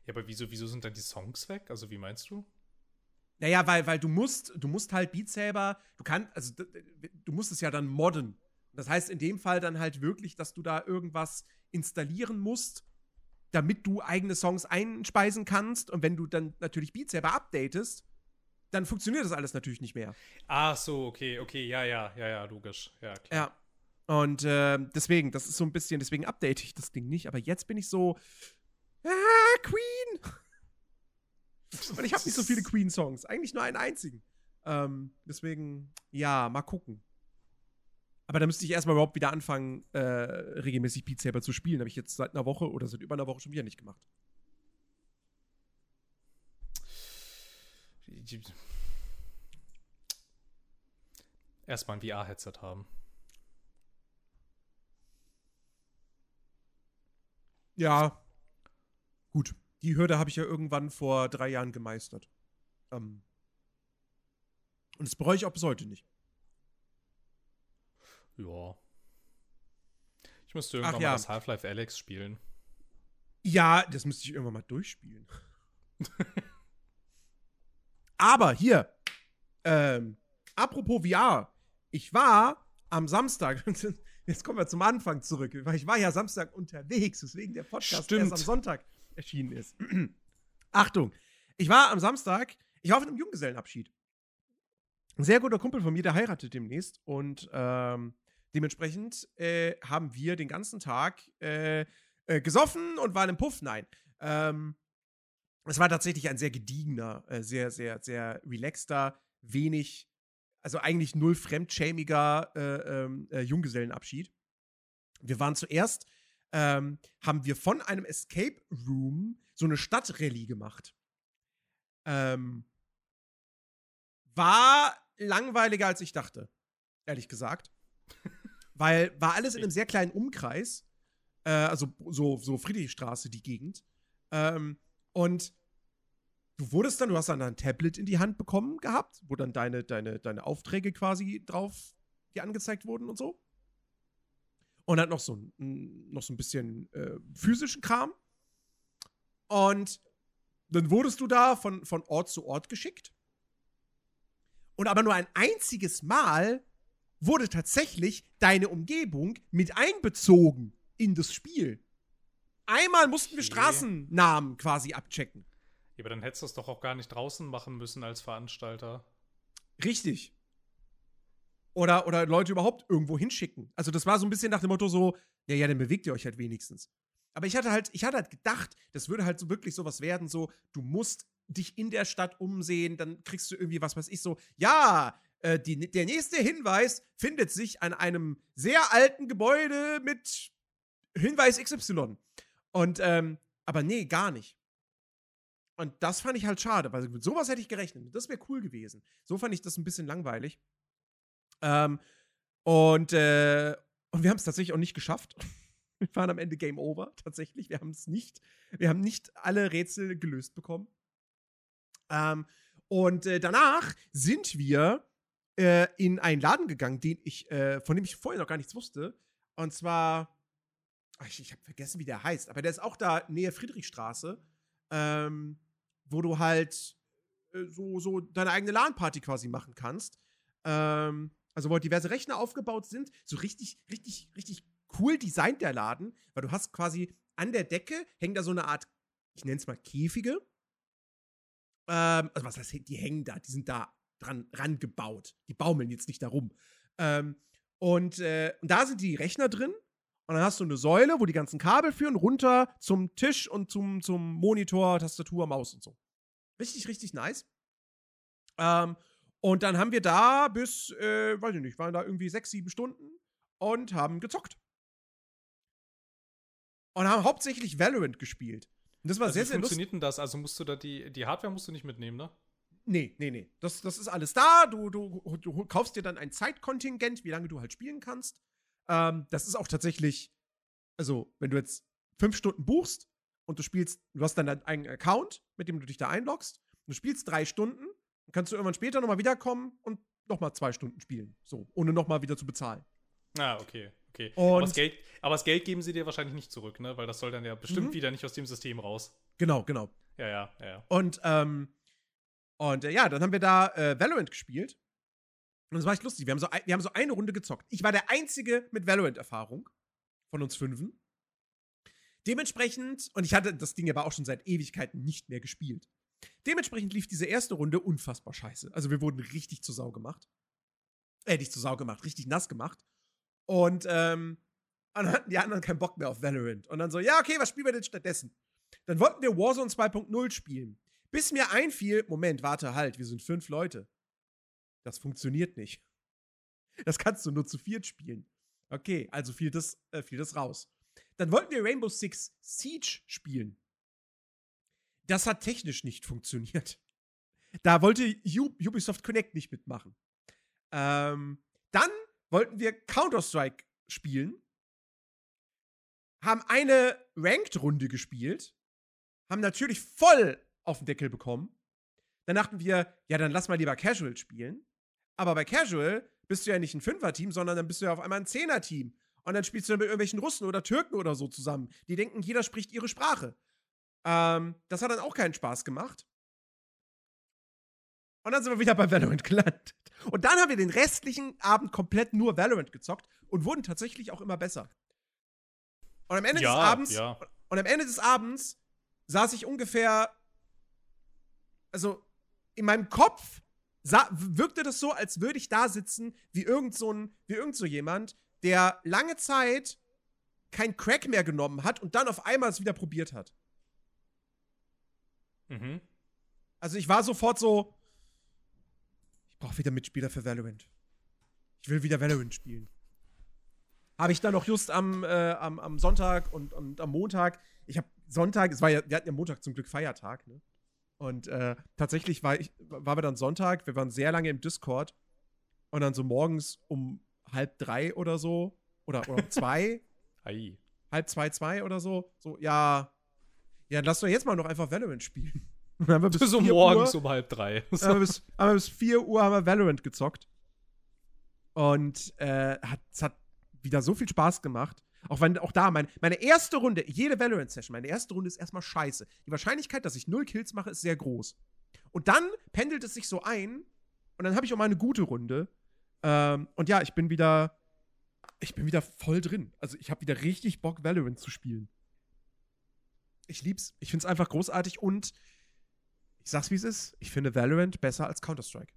Ja, aber wieso, wieso sind dann die Songs weg? Also, wie meinst du? Naja, weil, weil du musst, du musst halt Beat Saber, du kannst, also du musst es ja dann modden. Das heißt in dem Fall dann halt wirklich, dass du da irgendwas installieren musst, damit du eigene Songs einspeisen kannst. Und wenn du dann natürlich Beat Saber updatest, dann funktioniert das alles natürlich nicht mehr. Ach so, okay, okay, ja, ja, ja, ja, logisch. Ja, klar. Ja. Und äh, deswegen, das ist so ein bisschen, deswegen update ich das Ding nicht. Aber jetzt bin ich so, ah, Queen! Und ich habe nicht so viele Queen-Songs. Eigentlich nur einen einzigen. Ähm, deswegen, ja, mal gucken. Aber da müsste ich erstmal überhaupt wieder anfangen, äh, regelmäßig Beat Saber zu spielen. Habe ich jetzt seit einer Woche oder seit über einer Woche schon wieder nicht gemacht. Erstmal ein VR-Headset haben. Ja. Gut die Hürde habe ich ja irgendwann vor drei Jahren gemeistert. Ähm, und das bereue ich auch bis heute nicht. Ja. Ich müsste irgendwann ja. mal das Half-Life Alex spielen. Ja, das müsste ich irgendwann mal durchspielen. Aber hier, ähm, apropos VR, ich war am Samstag, jetzt kommen wir zum Anfang zurück, weil ich war ja Samstag unterwegs, deswegen der Podcast Stimmt. erst am Sonntag erschienen ist. Achtung, ich war am Samstag, ich war auf einem Junggesellenabschied. Ein sehr guter Kumpel von mir, der heiratet demnächst und ähm, dementsprechend äh, haben wir den ganzen Tag äh, äh, gesoffen und waren im Puff. Nein. Ähm, es war tatsächlich ein sehr gediegener, äh, sehr, sehr, sehr relaxter, wenig, also eigentlich null fremdschämiger äh, ähm, äh, Junggesellenabschied. Wir waren zuerst ähm, haben wir von einem Escape Room so eine Stadtrallye gemacht. Ähm, war langweiliger, als ich dachte. Ehrlich gesagt. Weil war alles in einem sehr kleinen Umkreis. Äh, also so, so Friedrichstraße, die Gegend. Ähm, und du wurdest dann, du hast dann ein Tablet in die Hand bekommen gehabt, wo dann deine, deine, deine Aufträge quasi drauf dir angezeigt wurden und so. Und hat noch so, noch so ein bisschen äh, physischen Kram. Und dann wurdest du da von, von Ort zu Ort geschickt. Und aber nur ein einziges Mal wurde tatsächlich deine Umgebung mit einbezogen in das Spiel. Einmal mussten wir Straßennamen quasi abchecken. Ja, aber dann hättest du es doch auch gar nicht draußen machen müssen als Veranstalter. Richtig oder, oder Leute überhaupt irgendwo hinschicken. Also das war so ein bisschen nach dem Motto so, ja, ja, dann bewegt ihr euch halt wenigstens. Aber ich hatte halt, ich hatte halt gedacht, das würde halt so wirklich sowas werden, so, du musst dich in der Stadt umsehen, dann kriegst du irgendwie was weiß ich so, ja, äh, die, der nächste Hinweis findet sich an einem sehr alten Gebäude mit Hinweis XY. Und, ähm, aber nee, gar nicht. Und das fand ich halt schade, weil mit sowas hätte ich gerechnet. Das wäre cool gewesen. So fand ich das ein bisschen langweilig. Ähm, und, äh, und wir haben es tatsächlich auch nicht geschafft. Wir waren am Ende Game Over, tatsächlich. Wir haben es nicht, wir haben nicht alle Rätsel gelöst bekommen. Ähm, und äh, danach sind wir äh, in einen Laden gegangen, den ich, äh, von dem ich vorher noch gar nichts wusste. Und zwar, ich, ich habe vergessen, wie der heißt, aber der ist auch da Nähe Friedrichstraße, ähm, wo du halt äh, so, so deine eigene LAN-Party quasi machen kannst. Ähm, also wo diverse Rechner aufgebaut sind, so richtig, richtig, richtig cool designt der Laden, weil du hast quasi an der Decke hängt da so eine Art, ich nenne es mal Käfige. Ähm, also was heißt, die hängen da, die sind da dran rangebaut. Die baumeln jetzt nicht darum. Ähm, und, äh, und da sind die Rechner drin. Und dann hast du eine Säule, wo die ganzen Kabel führen, runter zum Tisch und zum, zum Monitor, Tastatur, Maus und so. Richtig, richtig nice. Ähm, und dann haben wir da bis, äh, weiß ich nicht, waren da irgendwie sechs, sieben Stunden und haben gezockt. Und haben hauptsächlich Valorant gespielt. Und das war also sehr, sehr lustig. Wie funktioniert denn das? Also musst du da die, die Hardware musst du nicht mitnehmen, ne? Nee, nee, nee. Das, das ist alles da. Du, du, du kaufst dir dann ein Zeitkontingent, wie lange du halt spielen kannst. Ähm, das ist auch tatsächlich, also, wenn du jetzt fünf Stunden buchst und du spielst, du hast dann deinen eigenen Account, mit dem du dich da einloggst, du spielst drei Stunden, dann kannst du irgendwann später nochmal wiederkommen und nochmal zwei Stunden spielen. So, ohne nochmal wieder zu bezahlen. Ah, okay, okay. Und aber, das Geld, aber das Geld geben sie dir wahrscheinlich nicht zurück, ne? Weil das soll dann ja bestimmt Mhm. wieder nicht aus dem System raus. Genau, genau. Ja, ja, ja, ja. Und, ähm, und äh, ja, dann haben wir da äh, Valorant gespielt. Und das war echt lustig. Wir haben, so wir haben so eine Runde gezockt. Ich war der Einzige mit Valorant-Erfahrung von uns Fünfen. Dementsprechend, und ich hatte das Ding aber auch schon seit Ewigkeiten nicht mehr gespielt. Dementsprechend lief diese erste Runde unfassbar scheiße. Also wir wurden richtig zur Sau gemacht. Äh, nicht zur Sau gemacht, richtig nass gemacht. Und, ähm, dann hatten die anderen keinen Bock mehr auf Valorant. Und dann so, ja, okay, was spielen wir denn stattdessen? Dann wollten wir Warzone 2.0 spielen. Bis mir einfiel, Moment, warte, halt, wir sind fünf Leute. Das funktioniert nicht. Das kannst du nur zu viert spielen. Okay, also fiel das, äh, fiel das raus. Dann wollten wir Rainbow Six Siege spielen. Das hat technisch nicht funktioniert. Da wollte Ubisoft Connect nicht mitmachen. Ähm, dann wollten wir Counter-Strike spielen. Haben eine Ranked-Runde gespielt. Haben natürlich voll auf den Deckel bekommen. Dann dachten wir, ja, dann lass mal lieber Casual spielen. Aber bei Casual bist du ja nicht ein Fünfer-Team, sondern dann bist du ja auf einmal ein Zehner-Team. Und dann spielst du dann mit irgendwelchen Russen oder Türken oder so zusammen. Die denken, jeder spricht ihre Sprache. Ähm, das hat dann auch keinen Spaß gemacht. Und dann sind wir wieder bei Valorant gelandet. Und dann haben wir den restlichen Abend komplett nur Valorant gezockt und wurden tatsächlich auch immer besser. Und am Ende Ja, des Abends, ja. und am Ende des Abends saß ich ungefähr, also in meinem Kopf sah, wirkte das so, als würde ich da sitzen wie irgend so ein, wie irgend so jemand, der lange Zeit kein Crack mehr genommen hat und dann auf einmal es wieder probiert hat. Mhm. Also ich war sofort so, ich brauche wieder Mitspieler für Valorant. Ich will wieder Valorant spielen. Habe ich dann noch just am, äh, am, am Sonntag und, und am Montag, ich habe Sonntag, es war ja, wir hatten ja Montag zum Glück Feiertag, ne? Und äh, tatsächlich war ich, waren wir dann Sonntag, wir waren sehr lange im Discord und dann so morgens um halb drei oder so, oder, oder um zwei, Ei. halb zwei, zwei oder so, so, ja, ja, lass doch jetzt mal noch einfach Valorant spielen. Und dann haben wir bis so 4 morgens Uhr, um halb drei. haben wir bis, haben wir bis 4 Uhr haben wir Valorant gezockt. Und äh, hat, es hat wieder so viel Spaß gemacht. Auch wenn auch da, mein, meine erste Runde, jede Valorant-Session, meine erste Runde ist erstmal scheiße. Die Wahrscheinlichkeit, dass ich null Kills mache, ist sehr groß. Und dann pendelt es sich so ein und dann habe ich auch mal eine gute Runde. Ähm, und ja, ich bin wieder, ich bin wieder voll drin. Also ich habe wieder richtig Bock, Valorant zu spielen. Ich lieb's. Ich find's einfach großartig und ich sag's wie es ist. Ich finde Valorant besser als Counter-Strike.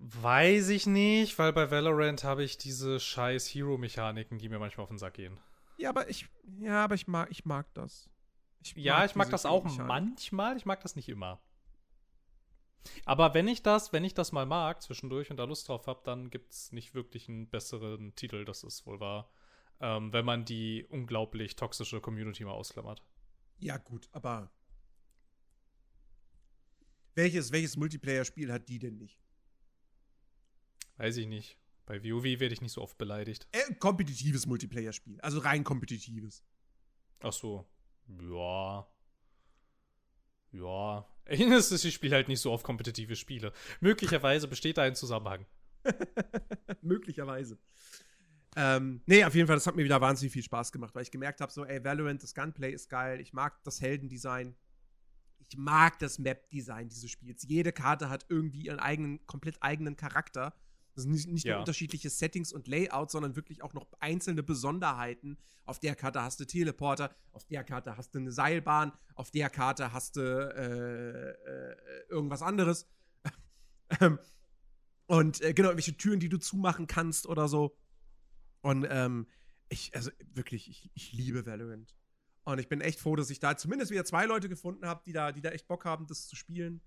Weiß ich nicht, weil bei Valorant habe ich diese scheiß Hero-Mechaniken, die mir manchmal auf den Sack gehen. Ja, aber ich, ja, aber ich mag, ich mag das. Ich Ja, ich mag das auch manchmal, ich mag das nicht immer. Aber wenn ich das, wenn ich das mal mag zwischendurch und da Lust drauf habe, dann gibt es nicht wirklich einen besseren Titel, das ist wohl wahr. Ähm, wenn man die unglaublich toxische Community mal ausklammert. Ja, gut, aber welches, welches Multiplayer-Spiel hat die denn nicht? Weiß ich nicht. Bei WoW werde ich nicht so oft beleidigt. Äh, kompetitives Multiplayer-Spiel. Also rein kompetitives. Ach so. Ja. Ja. Erinnerst du, ich spiele halt nicht so oft kompetitive Spiele. Möglicherweise besteht da ein Zusammenhang. Möglicherweise. Ähm, nee, auf jeden Fall, das hat mir wieder wahnsinnig viel Spaß gemacht, weil ich gemerkt habe, so, ey, Valorant, das Gunplay ist geil, ich mag das Heldendesign, ich mag das Map-Design dieses Spiels. Jede Karte hat irgendwie ihren eigenen, komplett eigenen Charakter. Das sind nicht, nicht Ja. nur unterschiedliche Settings und Layouts, sondern wirklich auch noch einzelne Besonderheiten. Auf der Karte hast du Teleporter, auf der Karte hast du eine Seilbahn, auf der Karte hast du äh, äh, irgendwas anderes. Ähm, und äh, genau, welche Türen, die du zumachen kannst oder so. Und ähm, ich, also wirklich, ich, ich liebe Valorant. Und ich bin echt froh, dass ich da zumindest wieder zwei Leute gefunden habe, die da, die da echt Bock haben, das zu spielen.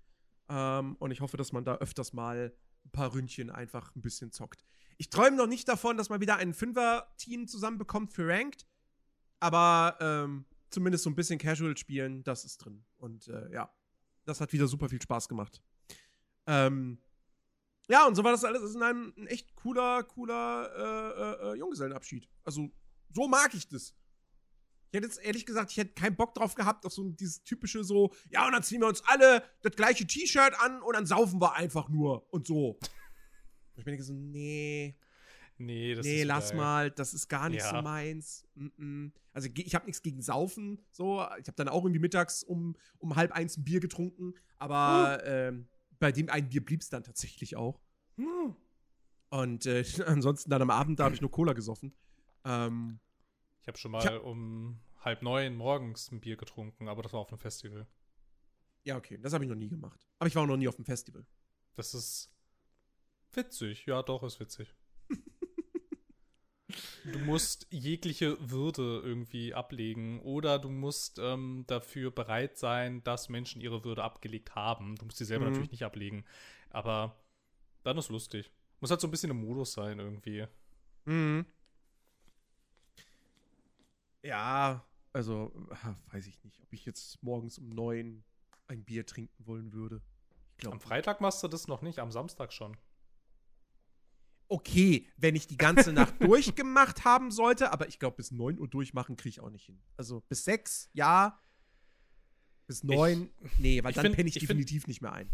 Ähm, und ich hoffe, dass man da öfters mal ein paar Ründchen einfach ein bisschen zockt. Ich träume noch nicht davon, dass man wieder ein Fünfer-Team zusammenbekommt für Ranked. Aber ähm, zumindest so ein bisschen Casual spielen, das ist drin. Und äh, ja, das hat wieder super viel Spaß gemacht. Ähm, ja, und so war das alles. Es ist ein, ein echt cooler, cooler äh, äh, äh, Junggesellenabschied. Also, so mag ich das. Ich hätte jetzt ehrlich gesagt, ich hätte keinen Bock drauf gehabt, auf so dieses typische so, ja, und dann ziehen wir uns alle das gleiche T-Shirt an und dann saufen wir einfach nur und so. Ich bin so, nee, Nee, das nee, ist lass geil. mal, das ist gar nicht Ja. so meins. Mm -mm. Also ich habe nichts gegen Saufen, so. Ich habe dann auch irgendwie mittags um, um halb eins ein Bier getrunken, aber ähm, bei dem einen Bier blieb es dann tatsächlich auch. Hm. Und äh, ansonsten dann am Abend, da habe ich nur Cola gesoffen. Ähm, Ich habe schon mal um halb neun morgens ein Bier getrunken, aber das war auf einem Festival. ja, okay, das habe ich noch nie gemacht. Aber ich war auch noch nie auf dem Festival. Das ist witzig. Ja, doch, ist witzig. Du musst jegliche Würde irgendwie ablegen oder du musst ähm, dafür bereit sein, dass Menschen ihre Würde abgelegt haben. Du musst sie selber Mhm. natürlich nicht ablegen, aber dann ist lustig. Muss halt so ein bisschen im Modus sein irgendwie. Mhm. Ja, also ah, weiß ich nicht, ob ich jetzt morgens um neun ein Bier trinken wollen würde. Ich glaube. Am Freitag machst du das noch nicht, am Samstag schon. Okay, wenn ich die ganze Nacht durchgemacht haben sollte, aber ich glaube, bis 9 Uhr durchmachen kriege ich auch nicht hin. Also bis 6, ja. Bis 9, nee, weil ich dann find- penne ich, ich find- definitiv nicht mehr ein.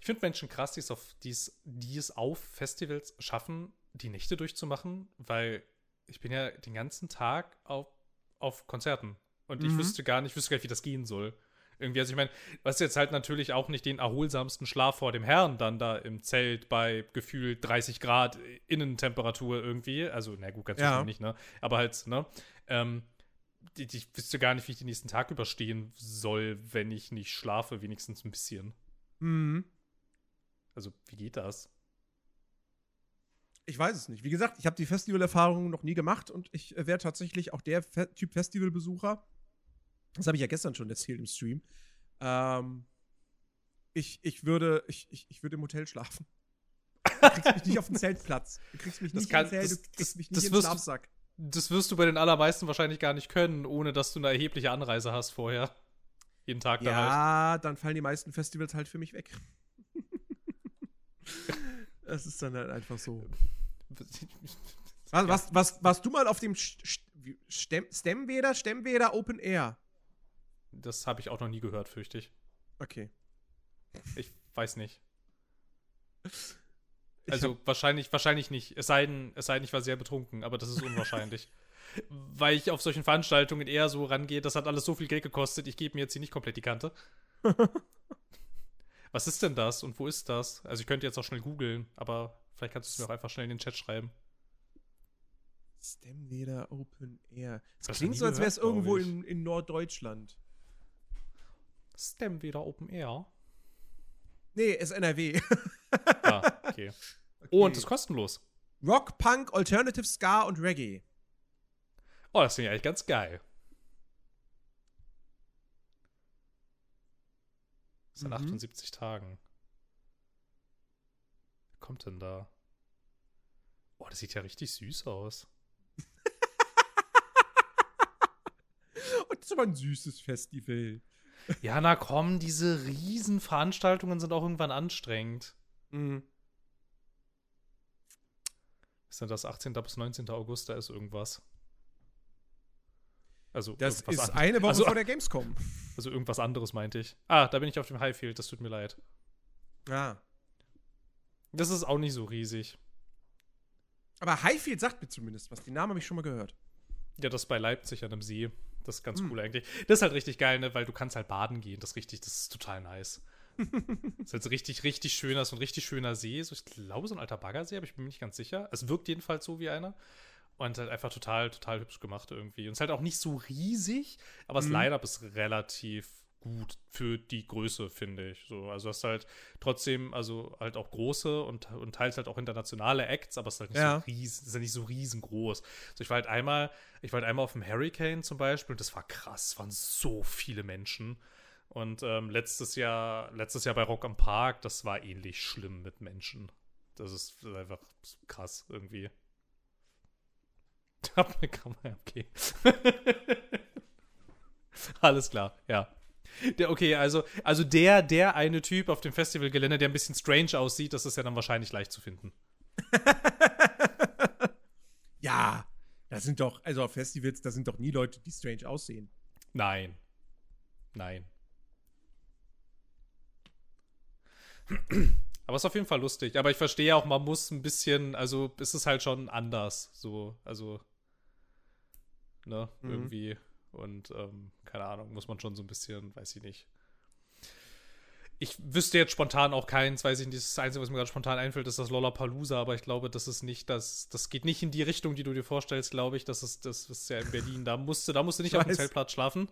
Ich finde Menschen krass, die es, auf, die, es, die es auf Festivals schaffen, die Nächte durchzumachen, weil ich bin ja den ganzen Tag auf, auf Konzerten und ich Mhm. wüsste gar nicht, wüsste gar nicht, wie das gehen soll. Irgendwie, also ich meine, was jetzt halt natürlich auch nicht den erholsamsten Schlaf vor dem Herrn dann da im Zelt bei gefühlt 30 Grad Innentemperatur irgendwie, also na gut, ganz Ja. nicht, ne? Aber halt, ne? Ähm, die, ich wüsste gar nicht, wie ich den nächsten Tag überstehen soll, wenn ich nicht schlafe, wenigstens ein bisschen. Mhm. Also, wie geht das? Ich weiß es nicht. Wie gesagt, ich habe die Festivalerfahrung noch nie gemacht und ich äh, wäre tatsächlich auch der Fe Typ Festivalbesucher. Das habe ich ja gestern schon erzählt im Stream. Ähm, ich, ich, würde, ich, ich, ich würde im Hotel schlafen. Du kriegst mich nicht auf den Zeltplatz. Du kriegst mich Das nicht kann- Zelt, das- du kriegst mich nicht den wirst du- Schlafsack. Das wirst du bei den allermeisten wahrscheinlich gar nicht können, ohne dass du eine erhebliche Anreise hast vorher. Jeden Tag dann halt. Ja, dann fallen die meisten Festivals halt für mich weg. Das ist dann halt einfach so. Was, was, was, warst du mal auf dem St- St- wie- Stem Stemweder, Stemweder Open Air? Das habe ich auch noch nie gehört, fürchte ich. Okay. Ich weiß nicht. Ich Also wahrscheinlich, wahrscheinlich nicht. Es sei, denn, es sei denn, ich war sehr betrunken, aber das ist unwahrscheinlich. Weil ich auf solchen Veranstaltungen eher so rangehe, das hat alles so viel Geld gekostet, ich gebe mir jetzt hier nicht komplett die Kante. Was ist denn das und wo ist das? Also ich könnte jetzt auch schnell googeln, aber vielleicht kannst du es mir auch einfach schnell in den Chat schreiben. Stemweder Open Air. Es Das klingt so, als wäre es irgendwo in, in Norddeutschland. Stem wieder Open Air. Nee, ist NRW. Ah, okay. Und ist kostenlos. Rock, Punk, Alternative Ska und Reggae. Oh, das finde ich eigentlich ganz geil. Das sind Mhm. 78 Tagen. Kommt denn da? Oh, das sieht ja richtig süß aus. Und das ist aber ein süßes Festival. Ja, na komm, diese riesen Veranstaltungen sind auch irgendwann anstrengend. Mhm. Ist denn das 18. bis 19. August? Da ist irgendwas. Also, Das ist an- eine Woche also, vor der Gamescom. Also irgendwas anderes meinte ich. Ah, da bin ich auf dem Highfield, das tut mir leid. Ja. Das ist auch nicht so riesig. Aber Highfield sagt mir zumindest was. Den Namen habe ich schon mal gehört. Ja, das bei Leipzig an einem See. Das ist ganz Hm. cool eigentlich. Das ist halt richtig geil, ne? weil du kannst halt baden gehen. Das ist richtig, das ist total nice. das ist halt so richtig, richtig schöner, so ein richtig schöner See. So, ich glaube, so ein alter Baggersee, aber ich bin mir nicht ganz sicher. Es wirkt jedenfalls so wie einer. Und halt einfach total, total hübsch gemacht irgendwie. Und es ist halt auch nicht so riesig, aber das Mhm. Line-Up ist relativ gut für die Größe, finde ich. So, also das ist halt trotzdem, also halt auch große und, und teils halt auch internationale Acts, aber es ist halt nicht Ja. so riesen, ist ja nicht so riesengroß. Also ich war halt einmal, ich war halt einmal auf dem Hurricane zum Beispiel und das war krass, es waren so viele Menschen. Und ähm, letztes Jahr, letztes Jahr bei Rock am Park, das war ähnlich schlimm mit Menschen. Das ist einfach krass irgendwie. Hab eine Kamera, okay. Alles klar, ja. Der, okay, also, also der, der eine Typ auf dem Festivalgelände, der ein bisschen strange aussieht, das ist ja dann wahrscheinlich leicht zu finden. Ja. Das sind doch, also auf Festivals, da sind doch nie Leute, die strange aussehen. Nein. Nein. Aber es ist auf jeden Fall lustig. Aber ich verstehe auch, man muss ein bisschen, also es ist halt schon anders. So, also, ne, mhm. irgendwie. Und, ähm, keine Ahnung, muss man schon so ein bisschen, weiß ich nicht. Ich wüsste jetzt spontan auch keins, weiß ich nicht, das Einzige, was mir gerade spontan einfällt, ist das Lollapalooza, aber ich glaube, das ist nicht, das, das geht nicht in die Richtung, die du dir vorstellst, glaube ich. Das ist, das ist ja in Berlin. Da musst du, da musst du nicht auf dem Zeltplatz schlafen.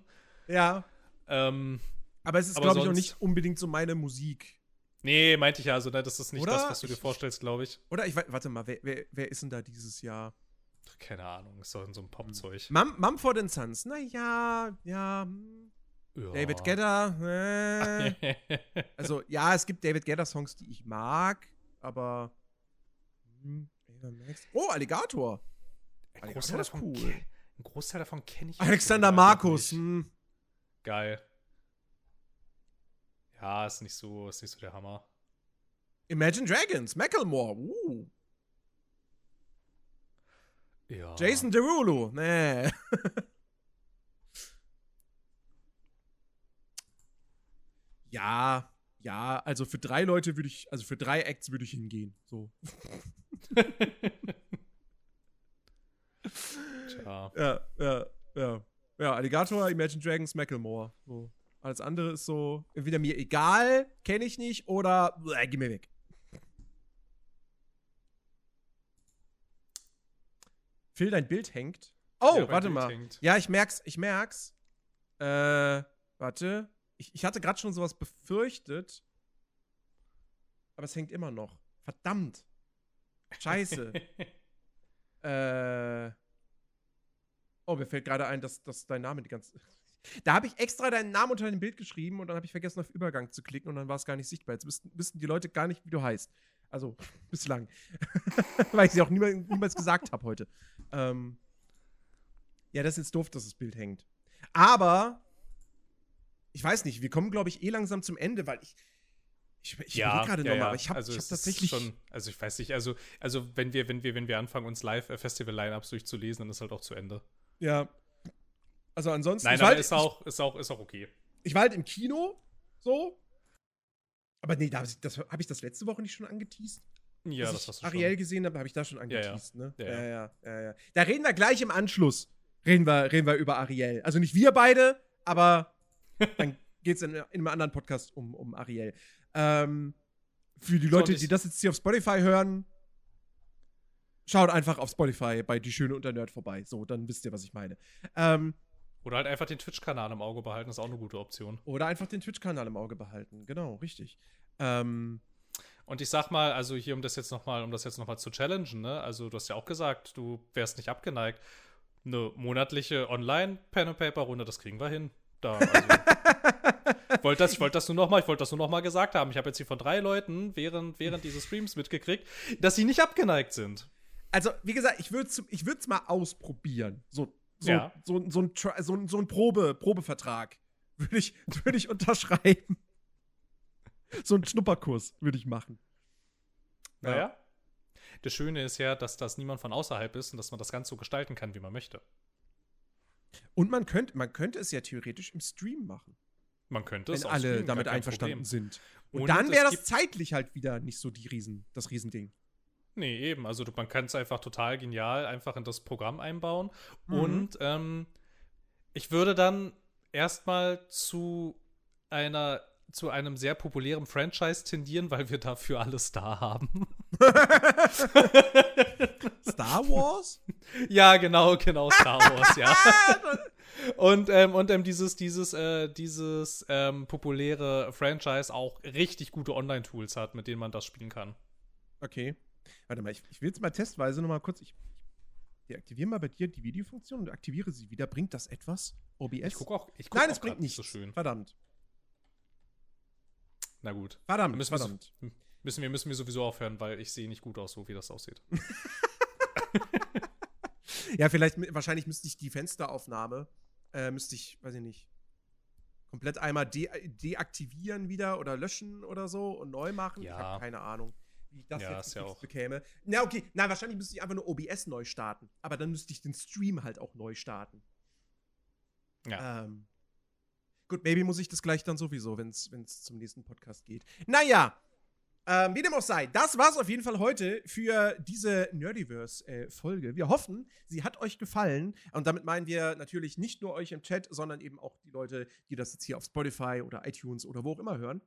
Ja. Ähm, aber es ist, glaube ich, auch nicht unbedingt so meine Musik. Nee, meinte ich ja, also, ne, das ist nicht Oder? das, was du dir vorstellst, glaube ich. Oder ich warte mal, wer, wer, wer ist denn da dieses Jahr? Keine Ahnung, ist doch so einem Popzeug. Mum Mumford Sons, naja, ja. Hm. Ja. David Gedder, äh. also ja, es gibt David Gedder Songs, die ich mag, aber hm, Oh, Alligator. Ein Großteil davon, cool. Ein Großteil davon kenne ich. Alexander Markus. Hm. Geil. Ja, ist nicht so, ist nicht so der Hammer. Imagine Dragons, Macklemore. Uh. Ja. Jason Derulo. Nee. Ja, ja, also für drei Leute würde ich, also für drei Acts würde ich hingehen. So. Tja. Ja, ja, ja. Ja, Alligator, Imagine Dragons, Macklemore. So. Alles andere ist so, entweder mir egal, kenne ich nicht, oder äh, geh mir weg. Phil, dein Bild hängt. Oh, ja, warte Bild mal. Hängt. Ja, ich merk's, ich merk's. Äh, warte ich, ich hatte gerade schon sowas befürchtet. Aber es hängt immer noch. Verdammt. Scheiße. äh. Oh, mir fällt gerade ein, dass, dass dein Name die ganze. Da habe ich extra deinen Namen unter dem Bild geschrieben und dann habe ich vergessen, auf Übergang zu klicken und dann war es gar nicht sichtbar. Jetzt wissen die Leute gar nicht, wie du heißt. Also, bislang. Weil ich sie auch niemals, niemals gesagt habe heute. Ähm, ja, das ist jetzt doof, dass das Bild hängt. Aber ich weiß nicht, wir kommen, glaube ich, eh langsam zum Ende, weil ich. Ich, ich ja, gerade ja, nochmal, aber ich habe also hab tatsächlich. Schon, also ich weiß nicht, also, also wenn wir, wenn wir, wenn wir anfangen, uns Live-Festival-Lineups durchzulesen, dann ist halt auch zu Ende. Ja. Also ansonsten. Nein, aber halt, ist, auch, ist, auch, ist auch okay. Ich war halt im Kino, so. Aber nee, da, das, habe ich das letzte Woche nicht schon angeteased? Ja, das hast du Ariel schon. gesehen habe, habe ich da schon angeteased, ja, ja. ne? Ja ja. Ja, ja, ja, Da reden wir gleich im Anschluss. Reden wir, reden wir über Ariel. Also nicht wir beide, aber dann geht es in, in, einem anderen Podcast um, um Ariel. Ähm, für die Leute, die das jetzt hier auf Spotify hören, schaut einfach auf Spotify bei Die Schöne und der Nerd vorbei. So, dann wisst ihr, was ich meine. Ähm, oder halt einfach den Twitch-Kanal im Auge behalten, ist auch eine gute Option. Oder einfach den Twitch-Kanal im Auge behalten, genau, richtig. Ähm, und ich sag mal, also hier, um das jetzt nochmal, um das jetzt nochmal zu challengen, ne? Also du hast ja auch gesagt, du wärst nicht abgeneigt. Eine monatliche Online-Pen-and-Paper-Runde, das kriegen wir hin. Da, also. wollte das, ich wollte das nur noch mal, ich wollte das nur noch mal gesagt haben. Ich habe jetzt hier von drei Leuten während, während dieses Streams mitgekriegt, dass sie nicht abgeneigt sind. Also, wie gesagt, ich würde es ich mal ausprobieren. So, so, ja. so, so, ein, so, ein, so ein Probe, Probevertrag würde ich, würd ich unterschreiben. so einen Schnupperkurs würde ich machen. Naja. Ja. Das Schöne ist ja, dass das niemand von außerhalb ist und dass man das Ganze so gestalten kann, wie man möchte. Und man könnte, man könnte es ja theoretisch im Stream machen. Man könnte es Wenn alle damit einverstanden Problem. sind. Und, und dann wäre das zeitlich halt wieder nicht so die Riesen, das Riesending. Nee, eben. Also man kann es einfach total genial einfach in das Programm einbauen. Mhm. Und ähm, ich würde dann erstmal zu einer zu einem sehr populären Franchise tendieren, weil wir dafür alles da haben. Star Wars? Ja, genau, genau, Star Wars, ja. und ähm, und ähm, dieses, dieses, äh, dieses ähm, populäre Franchise auch richtig gute Online-Tools hat, mit denen man das spielen kann. Okay. Warte mal, ich, ich will jetzt mal testweise nochmal kurz. Ich deaktiviere mal bei dir die Videofunktion und aktiviere sie wieder. Bringt das etwas? OBS? Ich guck auch. Ich guck Nein, es bringt nichts. So schön. Verdammt. Na gut. Verdammt, müssen verdammt. Wir, müssen, wir, müssen wir sowieso aufhören, weil ich sehe nicht gut aus, so wie das aussieht. ja, vielleicht, wahrscheinlich müsste ich die Fensteraufnahme, äh, müsste ich, weiß ich nicht, komplett einmal de deaktivieren wieder oder löschen oder so und neu machen. Ja. Ich habe keine Ahnung, wie ich das ja, jetzt ja auch. bekäme. Na, okay, na, wahrscheinlich müsste ich einfach nur OBS neu starten. Aber dann müsste ich den Stream halt auch neu starten. Ja. Ähm, Gut, maybe muss ich das gleich dann sowieso, wenn es zum nächsten Podcast geht. Naja, Ähm, wie dem auch sei, das war's auf jeden Fall heute für diese Nerdiverse-Folge. wir hoffen, sie hat euch gefallen. Und damit meinen wir natürlich nicht nur euch im Chat, sondern eben auch die Leute, die das jetzt hier auf Spotify oder iTunes oder wo auch immer hören.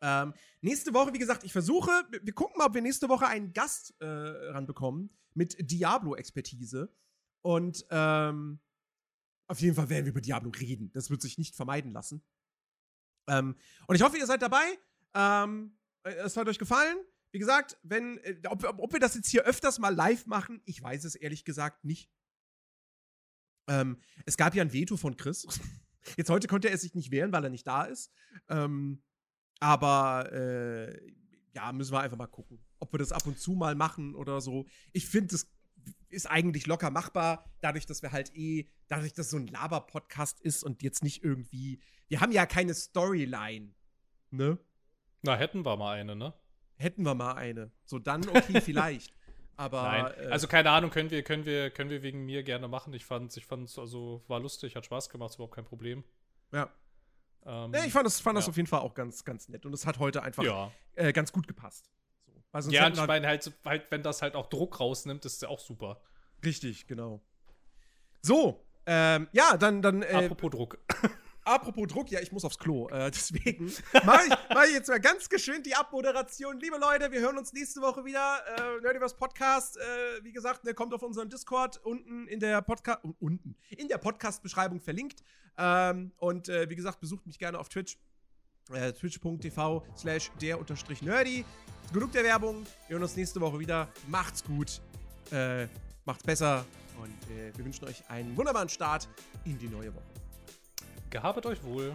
Ähm, nächste Woche, wie gesagt, ich versuche, wir gucken mal, ob wir nächste Woche einen Gast äh, ranbekommen mit Diablo-Expertise. Und ähm, auf jeden Fall werden wir über Diablo reden. Das wird sich nicht vermeiden lassen. Ähm, und ich hoffe, ihr seid dabei. Ähm, äh, es hat euch gefallen. Wie gesagt, wenn, äh, ob, ob, wir das jetzt hier öfters mal live machen, ich weiß es ehrlich gesagt nicht. Ähm, es gab ja ein Veto von Chris. Jetzt heute konnte er sich nicht wehren, weil er nicht da ist. Ähm, aber äh, ja, müssen wir einfach mal gucken, ob wir das ab und zu mal machen oder so. Ich finde, das ist eigentlich locker machbar, dadurch, dass wir halt eh, dadurch, dass es so ein Laber-Podcast ist und jetzt nicht irgendwie. Wir haben ja keine Storyline, ne? Na, hätten wir mal eine, ne? Hätten wir mal eine. So, dann okay, vielleicht. Aber. Nein. Äh, also keine Ahnung, können wir, können wir, können wir wegen mir gerne machen. Ich fand ich fand's, also war lustig, hat Spaß gemacht, ist überhaupt kein Problem. Ja. Ähm, ja ich fand, das, fand ja. das auf jeden Fall auch ganz, ganz nett. Und es hat heute einfach ja. äh, ganz gut gepasst. So. ja, ich meine, halt, halt, wenn das halt auch Druck rausnimmt, ist ja auch super. Richtig, genau. So, ähm, ja, dann. dann äh, Apropos Druck. Apropos Druck, ja, ich muss aufs Klo. Äh, deswegen mache ich, mach ich, jetzt mal ganz geschwind die Abmoderation. Liebe Leute, wir hören uns nächste Woche wieder. Äh, Nerdiverse Podcast, äh, wie gesagt, der kommt auf unseren Discord unten in der Podcast unten in der Podcast-Beschreibung verlinkt. Ähm, und äh, wie gesagt, besucht mich gerne auf Twitch. Äh, twitch.tv slash der unterstrich nerdy. Genug der Werbung. Wir hören uns nächste Woche wieder. Macht's gut. Äh, macht's besser. Und wir wünschen euch einen wunderbaren Start in die neue Woche. Gehabet euch wohl.